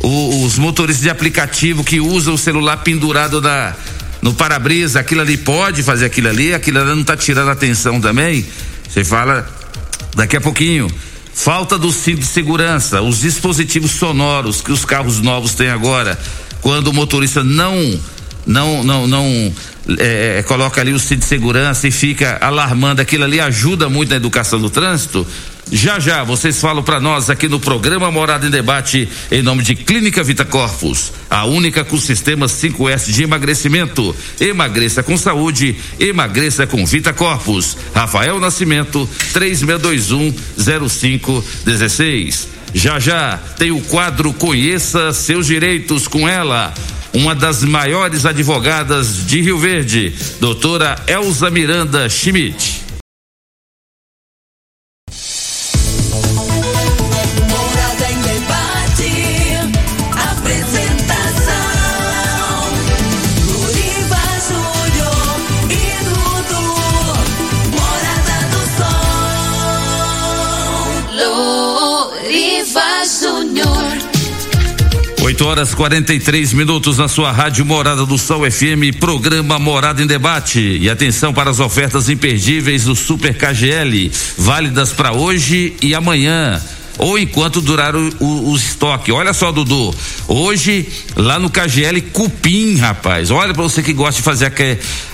Os motoristas de aplicativo que usam o celular pendurado na no para-brisa, aquilo ali pode fazer aquilo ali, aquilo ali não está tirando atenção também. Você fala daqui a pouquinho. Falta do cinto de segurança, os dispositivos sonoros que os carros novos têm agora, quando o motorista não não não não é, é, coloca ali o cinto de segurança e fica alarmando, aquilo ali ajuda muito na educação do trânsito. Já já vocês falam para nós aqui no programa Morada em Debate em nome de Clínica Vita Corpus, a única com sistema 5S de emagrecimento. Emagreça com saúde, emagreça com Vita Corpus. Rafael Nascimento, 36210516. Já já tem o quadro Conheça seus direitos com ela uma das maiores advogadas de Rio Verde, doutora Elza Miranda Schmidt. Horas 43 minutos na sua rádio Morada do Sol FM, programa Morada em Debate. E atenção para as ofertas imperdíveis do Super KGL, válidas para hoje e amanhã. Ou enquanto durar o, o, o estoque. Olha só, Dudu. Hoje, lá no KGL, cupim, rapaz. Olha para você que gosta de fazer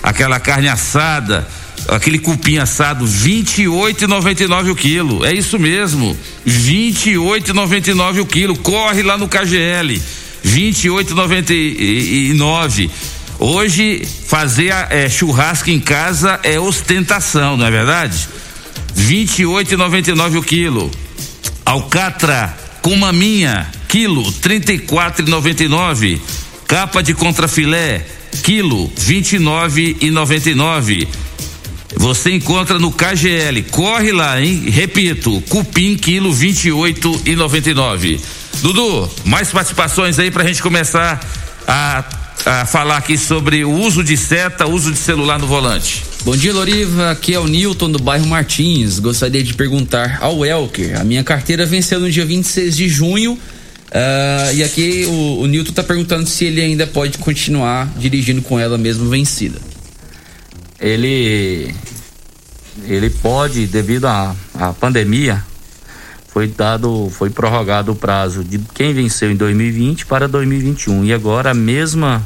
aquela carne assada aquele cupim assado 28,99 o quilo. É isso mesmo. 28,99 o quilo. Corre lá no KGL. 28,99. Hoje fazer é, churrasco em casa é ostentação, não é verdade? 28,99 o quilo. Alcatra com maminha, quilo 34,99. Capa de contrafilé, quilo 29,99. Você encontra no KGL. Corre lá, hein? Repito, cupim quilo 28 e 99. Dudu, mais participações aí pra gente começar a, a falar aqui sobre o uso de seta, uso de celular no volante. Bom dia, Loriva. Aqui é o Newton do bairro Martins. Gostaria de perguntar ao Elker. A minha carteira venceu no dia 26 de junho. Uh, e aqui o, o Newton está perguntando se ele ainda pode continuar dirigindo com ela mesmo vencida. ele ele pode devido à, à pandemia foi dado foi prorrogado o prazo de quem venceu em 2020 para 2021 e agora a mesma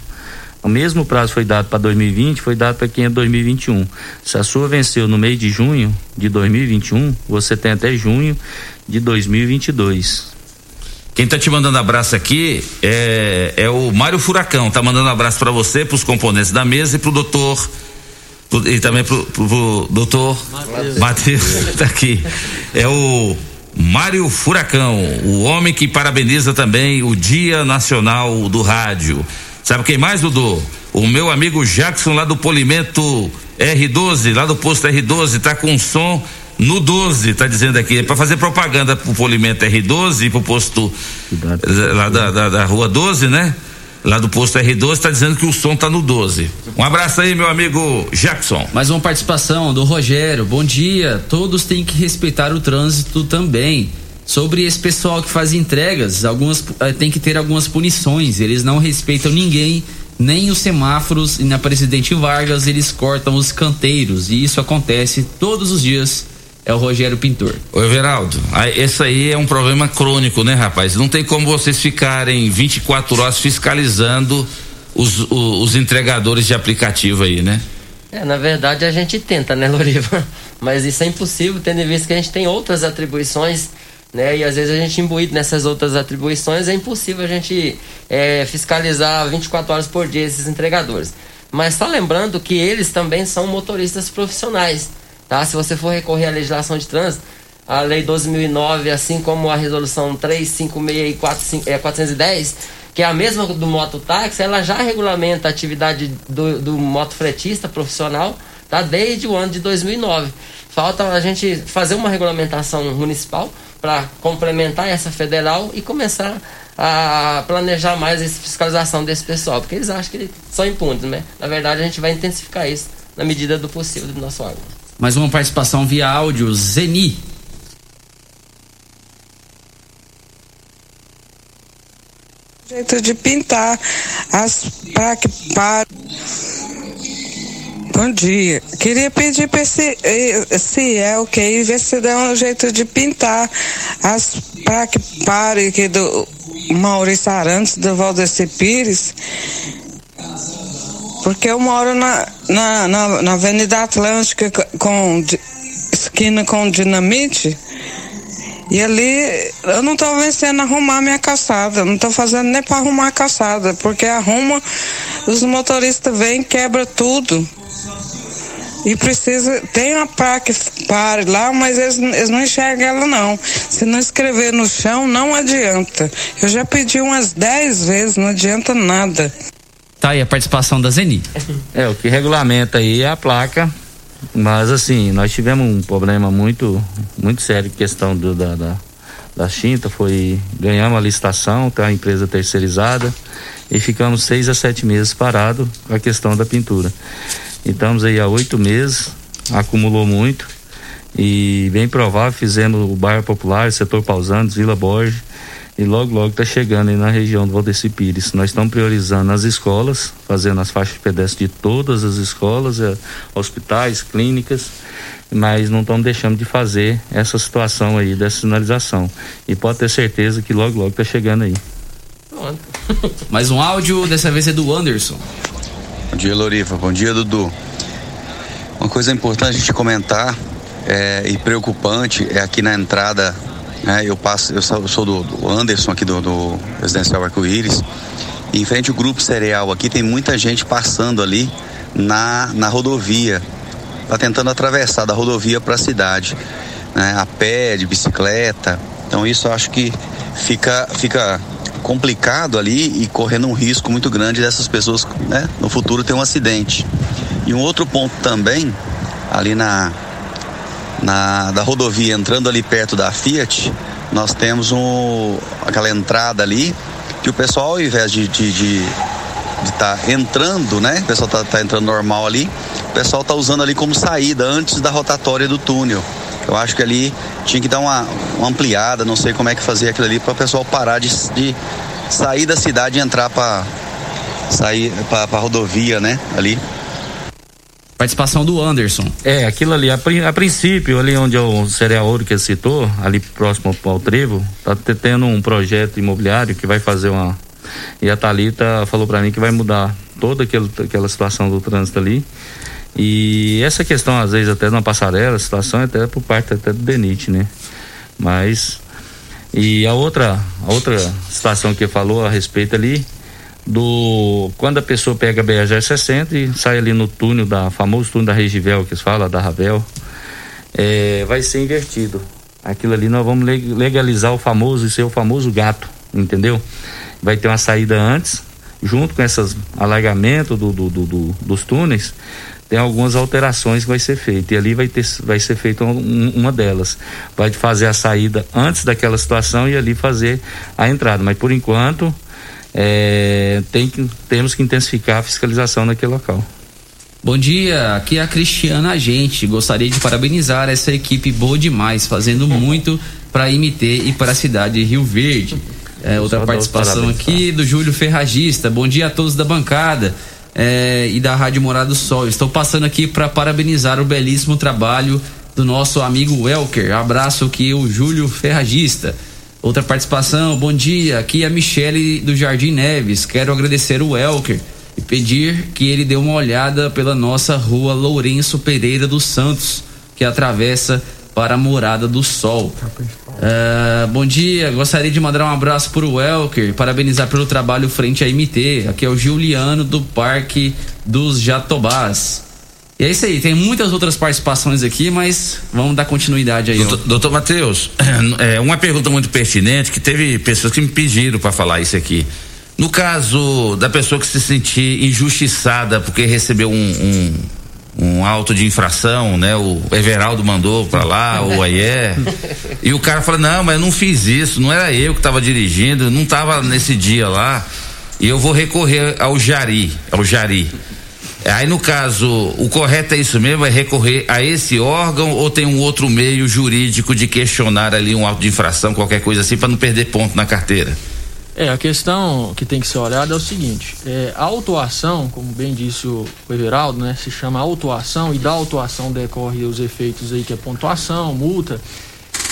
o mesmo prazo foi dado para 2020 foi dado para quem é 2021 se a sua venceu no mês de junho de 2021 você tem até junho de 2022 Quem tá te mandando abraço aqui é, é o Mário Furacão, tá mandando abraço para você, pros componentes da mesa e pro doutor pro- e também pro, pro, pro doutor Matheus, tá aqui. É o Mário Furacão, o homem que parabeniza também o Dia Nacional do Rádio. Sabe quem mais, Dudu? O meu amigo Jackson lá do Polimento R12, lá do posto R12, tá com som no 12, tá dizendo aqui, é para fazer propaganda pro Polimento R12 e pro posto eh, lá da, da, da rua 12, né? Lá do posto R12, tá dizendo que o som tá no 12. Um abraço aí, meu amigo Jackson. Mais uma participação do Rogério. Bom dia. Todos têm que respeitar o trânsito também. Sobre esse pessoal que faz entregas, algumas eh, tem que ter algumas punições. Eles não respeitam ninguém, nem os semáforos. E na Presidente Vargas eles cortam os canteiros. E isso acontece todos os dias. É o Rogério Pintor. Ô Everaldo, esse aí é um problema crônico, né, rapaz? Não tem como vocês ficarem 24 horas fiscalizando os, o- os entregadores de aplicativo aí, né? É, na verdade a gente tenta, né, Loriva? Mas isso é impossível, tendo em vista que a gente tem outras atribuições, né? E às vezes a gente imbuído nessas outras atribuições, é impossível a gente é, fiscalizar 24 horas por dia esses entregadores. Mas só lembrando que eles também são motoristas profissionais, tá? Se você for recorrer à legislação de trânsito, a lei 12.009, assim como a resolução 356 e 45, é, 410, que é a mesma do mototáxi, ela já regulamenta a atividade do, do motofretista profissional tá? desde o ano de 2009. Falta a gente fazer uma regulamentação municipal para complementar essa federal e começar a planejar mais essa fiscalização desse pessoal, porque eles acham que eles são impunes, né? Na verdade, a gente vai intensificar isso na medida do possível do nosso órgão. Mais uma participação via áudio. Zeni. jeito de pintar as para que para Bom dia. Queria pedir para esse, esse Elke aí ver se dá um jeito de pintar as para que pare aqui do Maurício Arantes, do Valdeci Pires. Porque eu moro na, na, na, na Avenida Atlântica com esquina com dinamite. E ali eu não tô vencendo arrumar minha calçada, não tô fazendo nem para arrumar a calçada, porque arruma, os motoristas vêm, quebra tudo. E precisa, tem uma placa que pare lá, mas eles, eles não enxergam ela não. Se não escrever no chão, não adianta. Eu já pedi umas 10 vezes, não adianta nada. Tá aí a participação da Zeni. É, o que regulamenta aí é a placa, mas assim, nós tivemos um problema muito, muito sério questão do, da, da, da foi, ganhamos a licitação, tem a empresa terceirizada e ficamos seis a sete meses parados com a questão da pintura. E estamos aí há oito meses, acumulou muito e bem provável, fizemos o bairro popular, setor Pausantes, Vila Borges, e logo logo está chegando aí na região do Valdeci Pires. Nós estamos priorizando as escolas, fazendo as faixas pedestres de todas as escolas, eh, hospitais, clínicas, mas não estamos deixando de fazer essa situação aí dessa sinalização. E pode ter certeza que logo logo está chegando aí. Mais um áudio, dessa vez é do Anderson. Bom dia, Loriva. Bom dia, Dudu. Uma coisa importante de comentar é, e preocupante é aqui na entrada, né, eu passo, eu sou, sou do, do Anderson aqui do, do Residencial Arco-Íris, em frente ao grupo cereal aqui tem muita gente passando ali na, na rodovia, tá tentando atravessar da rodovia para a cidade, né, a pé, de bicicleta. Então isso eu acho que fica, fica complicado ali e correndo um risco muito grande dessas pessoas, né, no futuro ter um acidente. E um outro ponto também, ali na, na da rodovia, entrando ali perto da Fiat, nós temos um, aquela entrada ali que o pessoal, ao invés de estar de, de, de tá entrando, né? O pessoal tá, tá entrando normal ali, o pessoal tá usando ali como saída antes da rotatória do túnel. Eu acho que ali tinha que dar uma, uma ampliada, não sei como é que fazer aquilo ali para o pessoal parar de, de sair da cidade e entrar para sair para rodovia, né? Ali. Participação do Anderson. É, aquilo ali, a, a princípio, ali onde é o cereal ouro que citou, ali próximo ao trevo, tá te- tendo um projeto imobiliário que vai fazer uma. E a Thalita falou para mim que vai mudar toda aquele, aquela situação do trânsito ali. E essa questão, às vezes, até na passarela, a situação é até por parte até do DENIT, né? Mas. E a outra, a outra situação que falou a respeito ali, do quando a pessoa pega a BR 60 e sai ali no túnel da famoso túnel da Regivel que se fala da Ravel é, vai ser invertido. Aquilo ali nós vamos leg- legalizar o famoso e ser o famoso gato entendeu? Vai ter uma saída antes junto com esses alargamentos do, do, do- do- dos túneis tem algumas alterações que vai ser feita e ali vai ter vai ser feita um- uma delas. Vai fazer a saída antes daquela situação e ali fazer a entrada. Mas por enquanto é, tem que, temos que intensificar a fiscalização naquele local. Bom dia, aqui é a Cristiana Agente. Gostaria de parabenizar essa equipe boa demais, fazendo muito para MT e para a cidade de Rio Verde. É, outra Só participação aqui do Júlio Ferragista. Bom dia a todos da bancada é, e da Rádio Morada do Sol. Estou passando aqui para parabenizar o belíssimo trabalho do nosso amigo Welker. Abraço aqui, o Júlio Ferragista. Outra participação, bom dia, aqui é a Michele do Jardim Neves. Quero agradecer o Welker e pedir que ele dê uma olhada pela nossa rua Lourenço Pereira dos Santos, que atravessa para a Morada do Sol. Ah, bom dia, gostaria de mandar um abraço para o Welker, parabenizar pelo trabalho frente à MT. Aqui é o Juliano do Parque dos Jatobás. E é isso aí, tem muitas outras participações aqui, mas vamos dar continuidade aí. Doutor, doutor Matheus, é uma pergunta muito pertinente que teve pessoas que me pediram para falar isso aqui. No caso da pessoa que se sentir injustiçada porque recebeu um, um, um auto de infração, né? O Everaldo mandou para lá, o Aie. E o cara fala: Não, mas eu não fiz isso, não era eu que estava dirigindo, não estava nesse dia lá. E eu vou recorrer ao Jari, ao Jari. Aí no caso, o correto é isso mesmo, é recorrer a esse órgão ou tem um outro meio jurídico de questionar ali um auto de infração, qualquer coisa assim, para não perder ponto na carteira? É, a questão que tem que ser olhada é o seguinte: é, a autuação, como bem disse o, Everaldo, né, se chama autuação e da autuação decorre os efeitos aí que é pontuação, multa.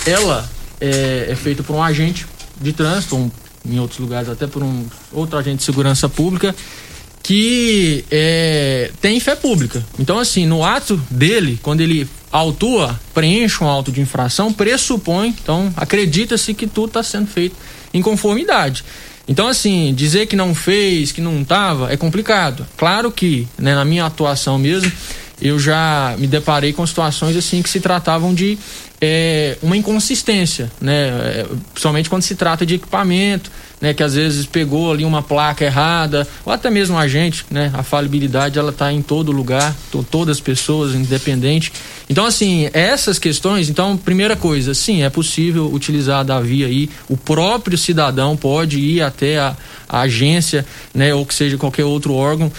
Ela é, é feita por um agente de trânsito, um, em outros lugares até por um outro agente de segurança pública que é, tem fé pública. Então, assim, no ato dele, quando ele autua, preenche um auto de infração, pressupõe, então acredita-se que tudo está sendo feito em conformidade. Então, assim, dizer que não fez, que não estava, é complicado. Claro que, né, na minha atuação mesmo, eu já me deparei com situações assim que se tratavam de é, uma inconsistência, né? É, Principalmente quando se trata de equipamento, né? Que às vezes pegou ali uma placa errada, ou até mesmo a gente, né? A falibilidade ela está em todo lugar, to, todas as pessoas, independente. Então, assim, essas questões, então, primeira coisa, sim, é possível utilizar da via aí, o próprio cidadão pode ir até a, a agência, né? Ou que seja qualquer outro órgão,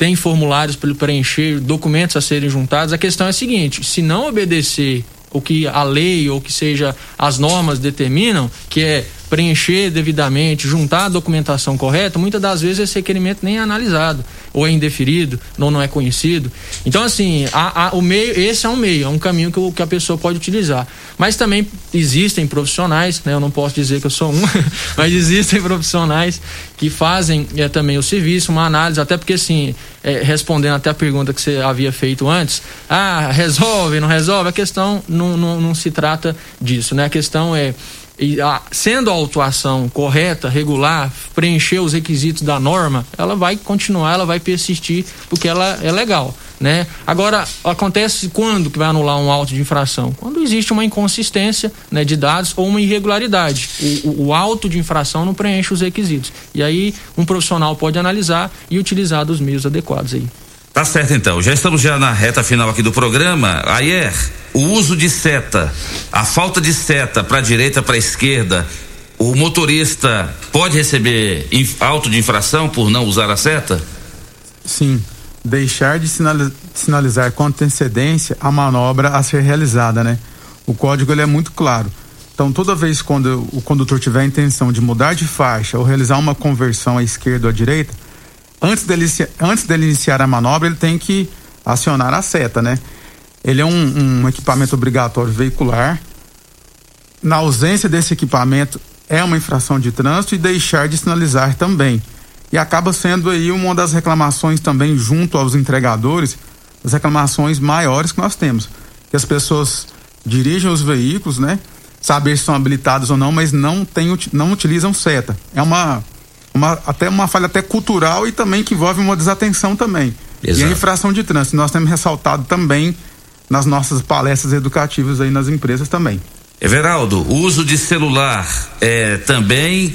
tem formulários para ele preencher, documentos a serem juntados. A questão é a seguinte: se não obedecer o que a lei ou que seja as normas determinam, que é preencher devidamente, juntar a documentação correta, muitas das vezes esse requerimento nem é analisado, ou é indeferido, ou não é conhecido. Então, assim, a, a, o meio, esse é um meio, é um caminho que, que a pessoa pode utilizar. Mas também existem profissionais, né? Eu não posso dizer que eu sou um, mas existem profissionais que fazem é, também o serviço, uma análise, até porque, assim, é, respondendo até a pergunta que você havia feito antes, ah, resolve, não resolve, a questão não, não, não se trata disso, né? A questão é e a- sendo a autuação correta, regular, preencher os requisitos da norma, ela vai continuar, ela vai persistir, porque ela é legal. Né? Agora, acontece quando que vai anular um auto de infração? Quando existe uma inconsistência né, de dados ou uma irregularidade. O, o, o auto de infração não preenche os requisitos. E aí, um profissional pode analisar e utilizar dos meios adequados aí. Tá certo então, já estamos já na reta final aqui do programa. Ayer, o uso de seta, a falta de seta para direita, para esquerda, o motorista pode receber auto de infração por não usar a seta? Sim, deixar de sinali- sinalizar com antecedência a manobra a ser realizada, né? O código ele é muito claro. Então, toda vez quando o condutor tiver a intenção de mudar de faixa ou realizar uma conversão à esquerda ou à direita, antes dele, antes dele iniciar a manobra, ele tem que acionar a seta, né? Ele é um, um equipamento obrigatório veicular. Na ausência desse equipamento, é uma infração de trânsito e deixar de sinalizar também. E acaba sendo aí uma das reclamações também junto aos entregadores, as reclamações maiores que nós temos. Que as pessoas dirigem os veículos, né? Saber se são habilitados ou não, mas não, tem, não utilizam seta. É uma, uma, até uma falha até cultural e também que envolve uma desatenção também. E a Exato. infração de trânsito. Nós temos ressaltado também nas nossas palestras educativas aí nas empresas também. Everaldo, o uso de celular é, também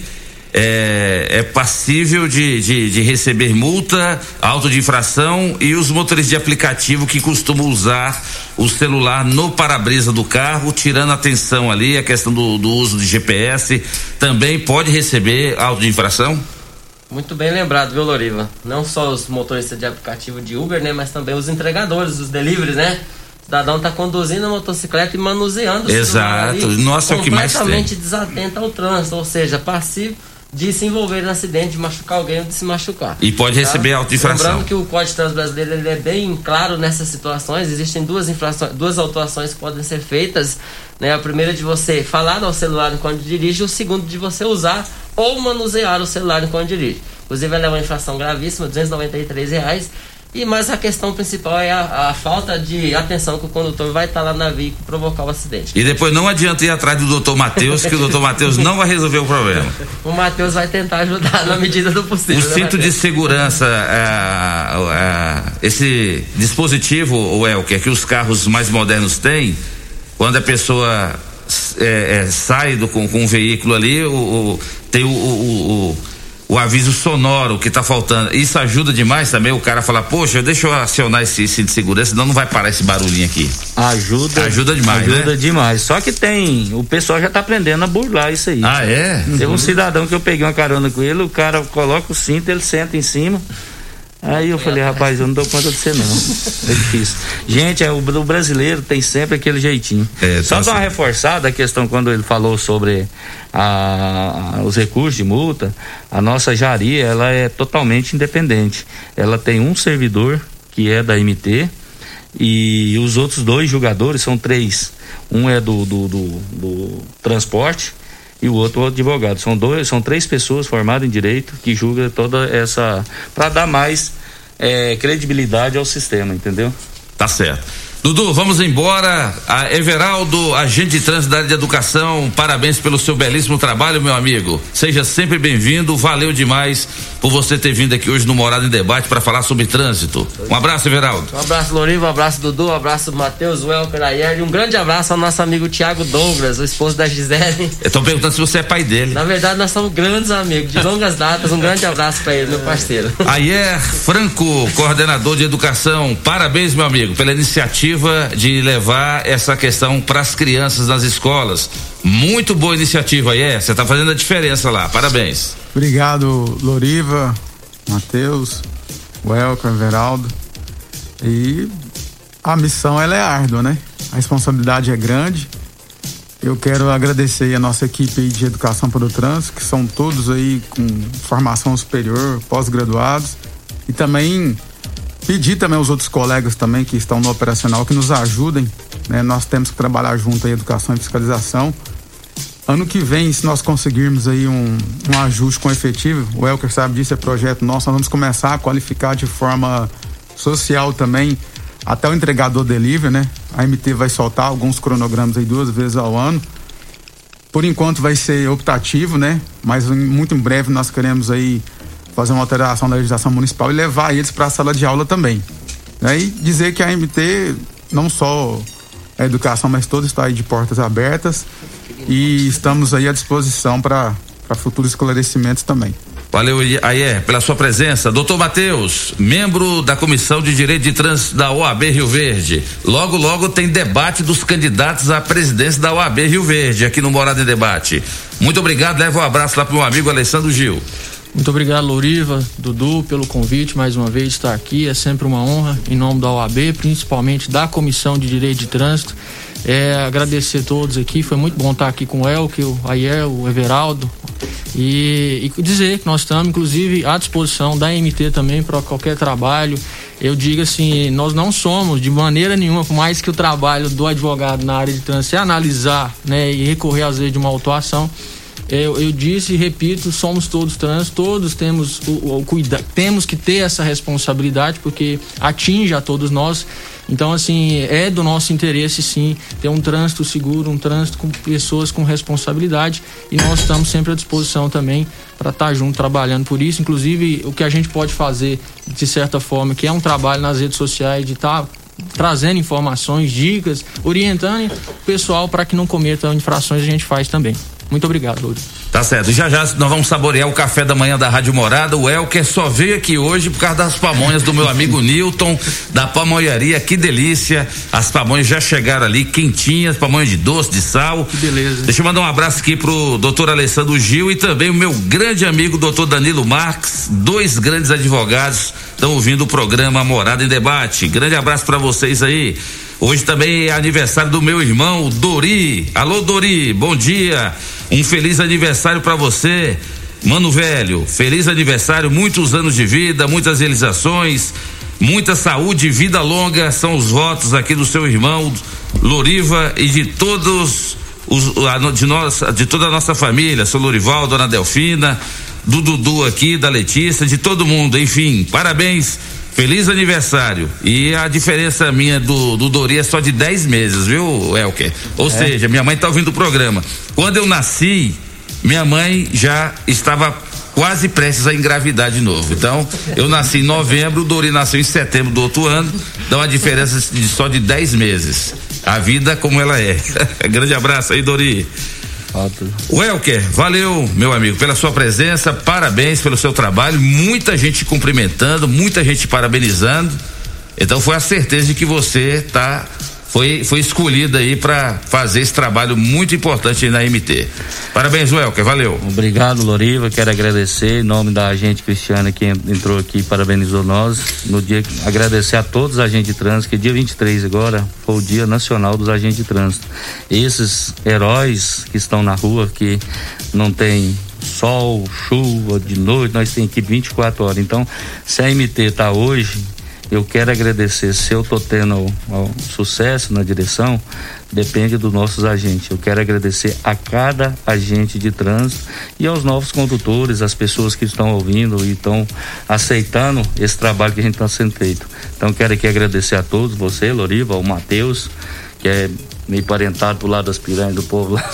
é, é passível de, de, de receber multa, auto de infração e os motoristas de aplicativo que costumam usar o celular no para-brisa do carro, tirando atenção ali, a questão do, do uso de GPS, também pode receber auto de infração? Muito bem lembrado, viu, Loriva? Não só os motoristas de aplicativo de Uber, né? Mas também os entregadores, os deliveries, né? O cidadão tá conduzindo a motocicleta e manuseando o celular Exato. ali, Nossa, é o que mais tem. completamente desatento ao trânsito, ou seja, passivo de se envolver em acidente, de machucar alguém ou de se machucar. E pode receber auto de infração. Lembrando que o Código de Trânsito Brasileiro ele é bem claro nessas situações. Existem duas infrações, duas autuações que podem ser feitas. Né? A primeira de você falar ao celular enquanto dirige, o segundo de você usar ou manusear o celular enquanto dirige. Inclusive, ela é uma infração gravíssima, 293 reais. E mas a questão principal é a, a falta de atenção que o condutor vai estar lá na via e provocar o acidente. E depois não adianta ir atrás do doutor Matheus, que o doutor Matheus não vai resolver o problema. O Matheus vai tentar ajudar na medida do O possível. né, cinto de segurança, é, é, esse dispositivo, o Elker, que os carros mais modernos têm, quando a pessoa é, é, sai do, com, com um veículo ali, o, o- tem o, o, o- o aviso sonoro que está faltando. Isso ajuda demais também o cara falar, poxa, deixa eu acionar esse cinto de segurança, senão não vai parar esse barulhinho aqui. Ajuda. Ajuda demais, Ajuda né? demais. Só que tem. O pessoal já tá aprendendo a burlar isso aí. Ah, é? Teve Uhum. um cidadão que eu peguei uma carona com ele, o cara coloca o cinto, ele senta em cima. Aí eu falei, rapaz, eu não dou conta de você não. É difícil. Gente, é, o, o brasileiro tem sempre aquele jeitinho. É, Só tá dar uma reforçada a questão quando ele falou sobre a- os recursos de multa, a nossa Jari, ela é totalmente independente. Ela tem um servidor que é da MT e os outros dois jogadores são três. Um é do, do, do- do transporte e o outro o advogado. São dois, são três pessoas formadas em direito que julgam toda essa para dar mais eh, credibilidade ao sistema, entendeu? Tá certo. Dudu, vamos embora. A Everaldo, agente de trânsito da área de educação, parabéns pelo seu belíssimo trabalho, meu amigo. Seja sempre bem-vindo. Valeu demais por você ter vindo aqui hoje no Morada em Debate para falar sobre trânsito. Um abraço, Everaldo. Um abraço, Loriva, um abraço, Dudu, um abraço, Matheus, Welker, e um grande abraço ao nosso amigo Tiago Douglas, o esposo da Gisele. Estão perguntando se você é pai dele. Na verdade, nós somos grandes amigos, de longas datas. Um grande abraço pra ele, meu parceiro. Ayer Franco, coordenador de educação, parabéns, meu amigo, pela iniciativa de levar essa questão para as crianças nas escolas. Muito boa iniciativa, Ayer. Você está fazendo a diferença lá. Parabéns. Obrigado, Loriva, Matheus, Welker, Veraldo. E a missão ela é árdua, né? A responsabilidade é grande. Eu quero agradecer aí a nossa equipe aí de educação para o trânsito, que são todos aí com formação superior, pós-graduados, e também pedir também aos outros colegas também que estão no operacional que nos ajudem, né? Nós temos que trabalhar junto aí educação e fiscalização. Ano que vem, se nós conseguirmos aí um, um ajuste com efetivo, o Elker sabe disso, é projeto nosso, nós vamos começar a qualificar de forma social também até o entregador delivery, né? A MT vai soltar alguns cronogramas aí duas vezes ao ano. Por enquanto vai ser optativo, né? Mas em- muito em breve nós queremos aí fazer uma alteração da legislação municipal e levar eles para a sala de aula também. Né? E dizer que a MT não só a educação, mas toda está aí de portas abertas e estamos aí à disposição para futuros esclarecimentos também. Valeu, Ayer, pela sua presença. Doutor Matheus, membro da Comissão de Direito de Trânsito da OAB Rio Verde. Logo, logo tem debate dos candidatos à presidência da OAB Rio Verde, aqui no Morada em Debate. Muito obrigado, leva um abraço lá pro meu amigo Alessandro Gil. Muito obrigado, Loriva, Dudu, pelo convite mais uma vez estar aqui. É sempre uma honra, em nome da OAB, principalmente da Comissão de Direito de Trânsito. É, agradecer a todos aqui, foi muito bom estar aqui com o Elke, o Ayer, o Everaldo. E, e dizer que nós estamos, inclusive, à disposição da MT também para qualquer trabalho. Eu digo assim, nós não somos de maneira nenhuma, por mais que o trabalho do advogado na área de trânsito é analisar né, e recorrer às vezes de uma autuação. Eu, eu disse e repito, somos todos trans, todos temos o, o cuida, temos que ter essa responsabilidade porque atinge a todos nós. Então, assim, é do nosso interesse sim ter um trânsito seguro, um trânsito com pessoas com responsabilidade e nós estamos sempre à disposição também para estar junto trabalhando por isso. Inclusive, o que a gente pode fazer de certa forma, que é um trabalho nas redes sociais de estar trazendo informações, dicas, orientando o pessoal para que não cometam infrações, a gente faz também. Muito obrigado, Lourdes. Tá certo. Já já nós vamos saborear o café da manhã da Rádio Morada. O Elker só veio aqui hoje por causa das pamonhas do meu amigo Newton, da pamonharia. Que delícia. As pamonhas já chegaram ali, quentinhas, pamonhas de doce, de sal. Que beleza. Deixa eu mandar um abraço aqui pro doutor Alessandro Gil e também o meu grande amigo doutor Danilo Marques, dois grandes advogados estão ouvindo o programa Morada em Debate. Grande abraço para vocês aí. Hoje também é aniversário do meu irmão Dori. Alô Dori, bom dia. Um feliz aniversário para você. Mano velho, feliz aniversário, muitos anos de vida, muitas realizações, muita saúde e vida longa são os votos aqui do seu irmão Loriva e de todos os de nós, de toda a nossa família, seu Lorival, dona Delfina, do Dudu aqui, da Letícia, de todo mundo, enfim, parabéns. Feliz aniversário. E a diferença minha do, do Dori é só de 10 meses, viu, Elker? Ou É. seja, minha mãe tá ouvindo o programa. Quando eu nasci, minha mãe já estava quase prestes a engravidar de novo. Então, eu nasci em novembro, o Dori nasceu em setembro do outro ano. Dá uma diferença de só de 10 meses. A vida como ela é. Grande abraço aí, Dori. Welker, valeu, meu amigo, pela sua presença, parabéns pelo seu trabalho, muita gente te cumprimentando, muita gente te parabenizando. Então foi a certeza de que você está foi, foi escolhida aí para fazer esse trabalho muito importante na MT. Parabéns, Welker, valeu. Obrigado, Loriva. Quero agradecer em nome da agente Cristiana que entrou aqui e parabenizou nós. No dia agradecer a todos os agentes de trânsito, que dia 23 agora foi o Dia Nacional dos Agentes de Trânsito. Esses heróis que estão na rua, que não tem sol, chuva, de noite, nós temos equipe 24 horas. Então, se a MT está hoje, eu quero agradecer. Se eu estou tendo ó, sucesso na direção, depende dos nossos agentes. Eu quero agradecer a cada agente de trânsito e aos novos condutores, as pessoas que estão ouvindo e estão aceitando esse trabalho que a gente está sendo feito. Então, quero aqui agradecer a todos, você, Loriva, o Matheus, que é meio parentado do lado das piranhas do povo lá.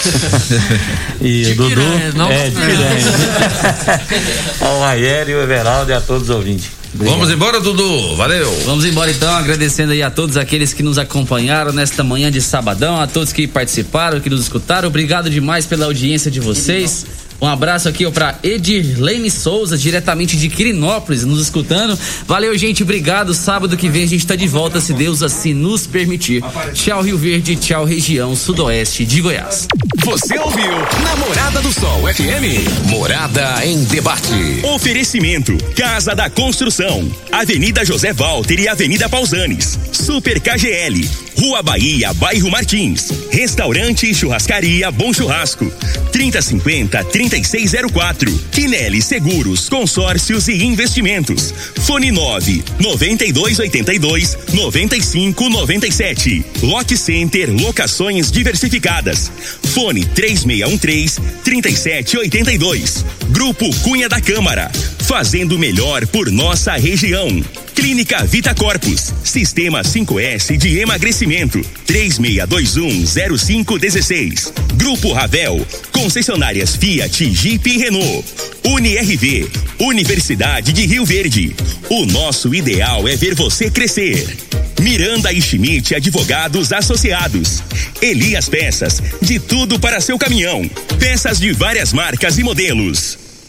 e De Dudu. piranhas, não é, de. Ao Maier e o Everaldo e a todos os ouvintes. Vamos embora, Dudu. Valeu. Vamos embora então, agradecendo aí a todos aqueles que nos acompanharam nesta manhã de sabadão, a todos que participaram, que nos escutaram. Obrigado demais pela audiência de vocês. Um abraço aqui ó, pra Edirlene Souza, diretamente de Quirinópolis, nos escutando. Valeu, gente. Obrigado. Sábado que vem a gente tá de volta, se Deus assim nos permitir. Tchau, Rio Verde. Tchau, região sudoeste de Goiás. Você ouviu Namorada do Sol FM. Morada em debate. Oferecimento: Casa da Construção, Avenida José Walter e Avenida Pausanes. Super KGL, Rua Bahia, Bairro Martins. Restaurante e Churrascaria Bom Churrasco. 3050 3604. Quinelli Seguros, Consórcios e Investimentos. Fone 9 9282 9597. Lock Center Locações Diversificadas. Fone 3613 3782. Grupo Cunha da Câmara. Fazendo melhor por nossa região. Clínica Vita Corpus. Sistema 5S de emagrecimento. 36210516. Grupo Ravel. Concessionárias Fiat, Jeep e Renault. UniRV. Universidade de Rio Verde. O nosso ideal é ver você crescer. Miranda e Schmidt Advogados Associados. Elias Peças. De tudo para seu caminhão. Peças de várias marcas e modelos.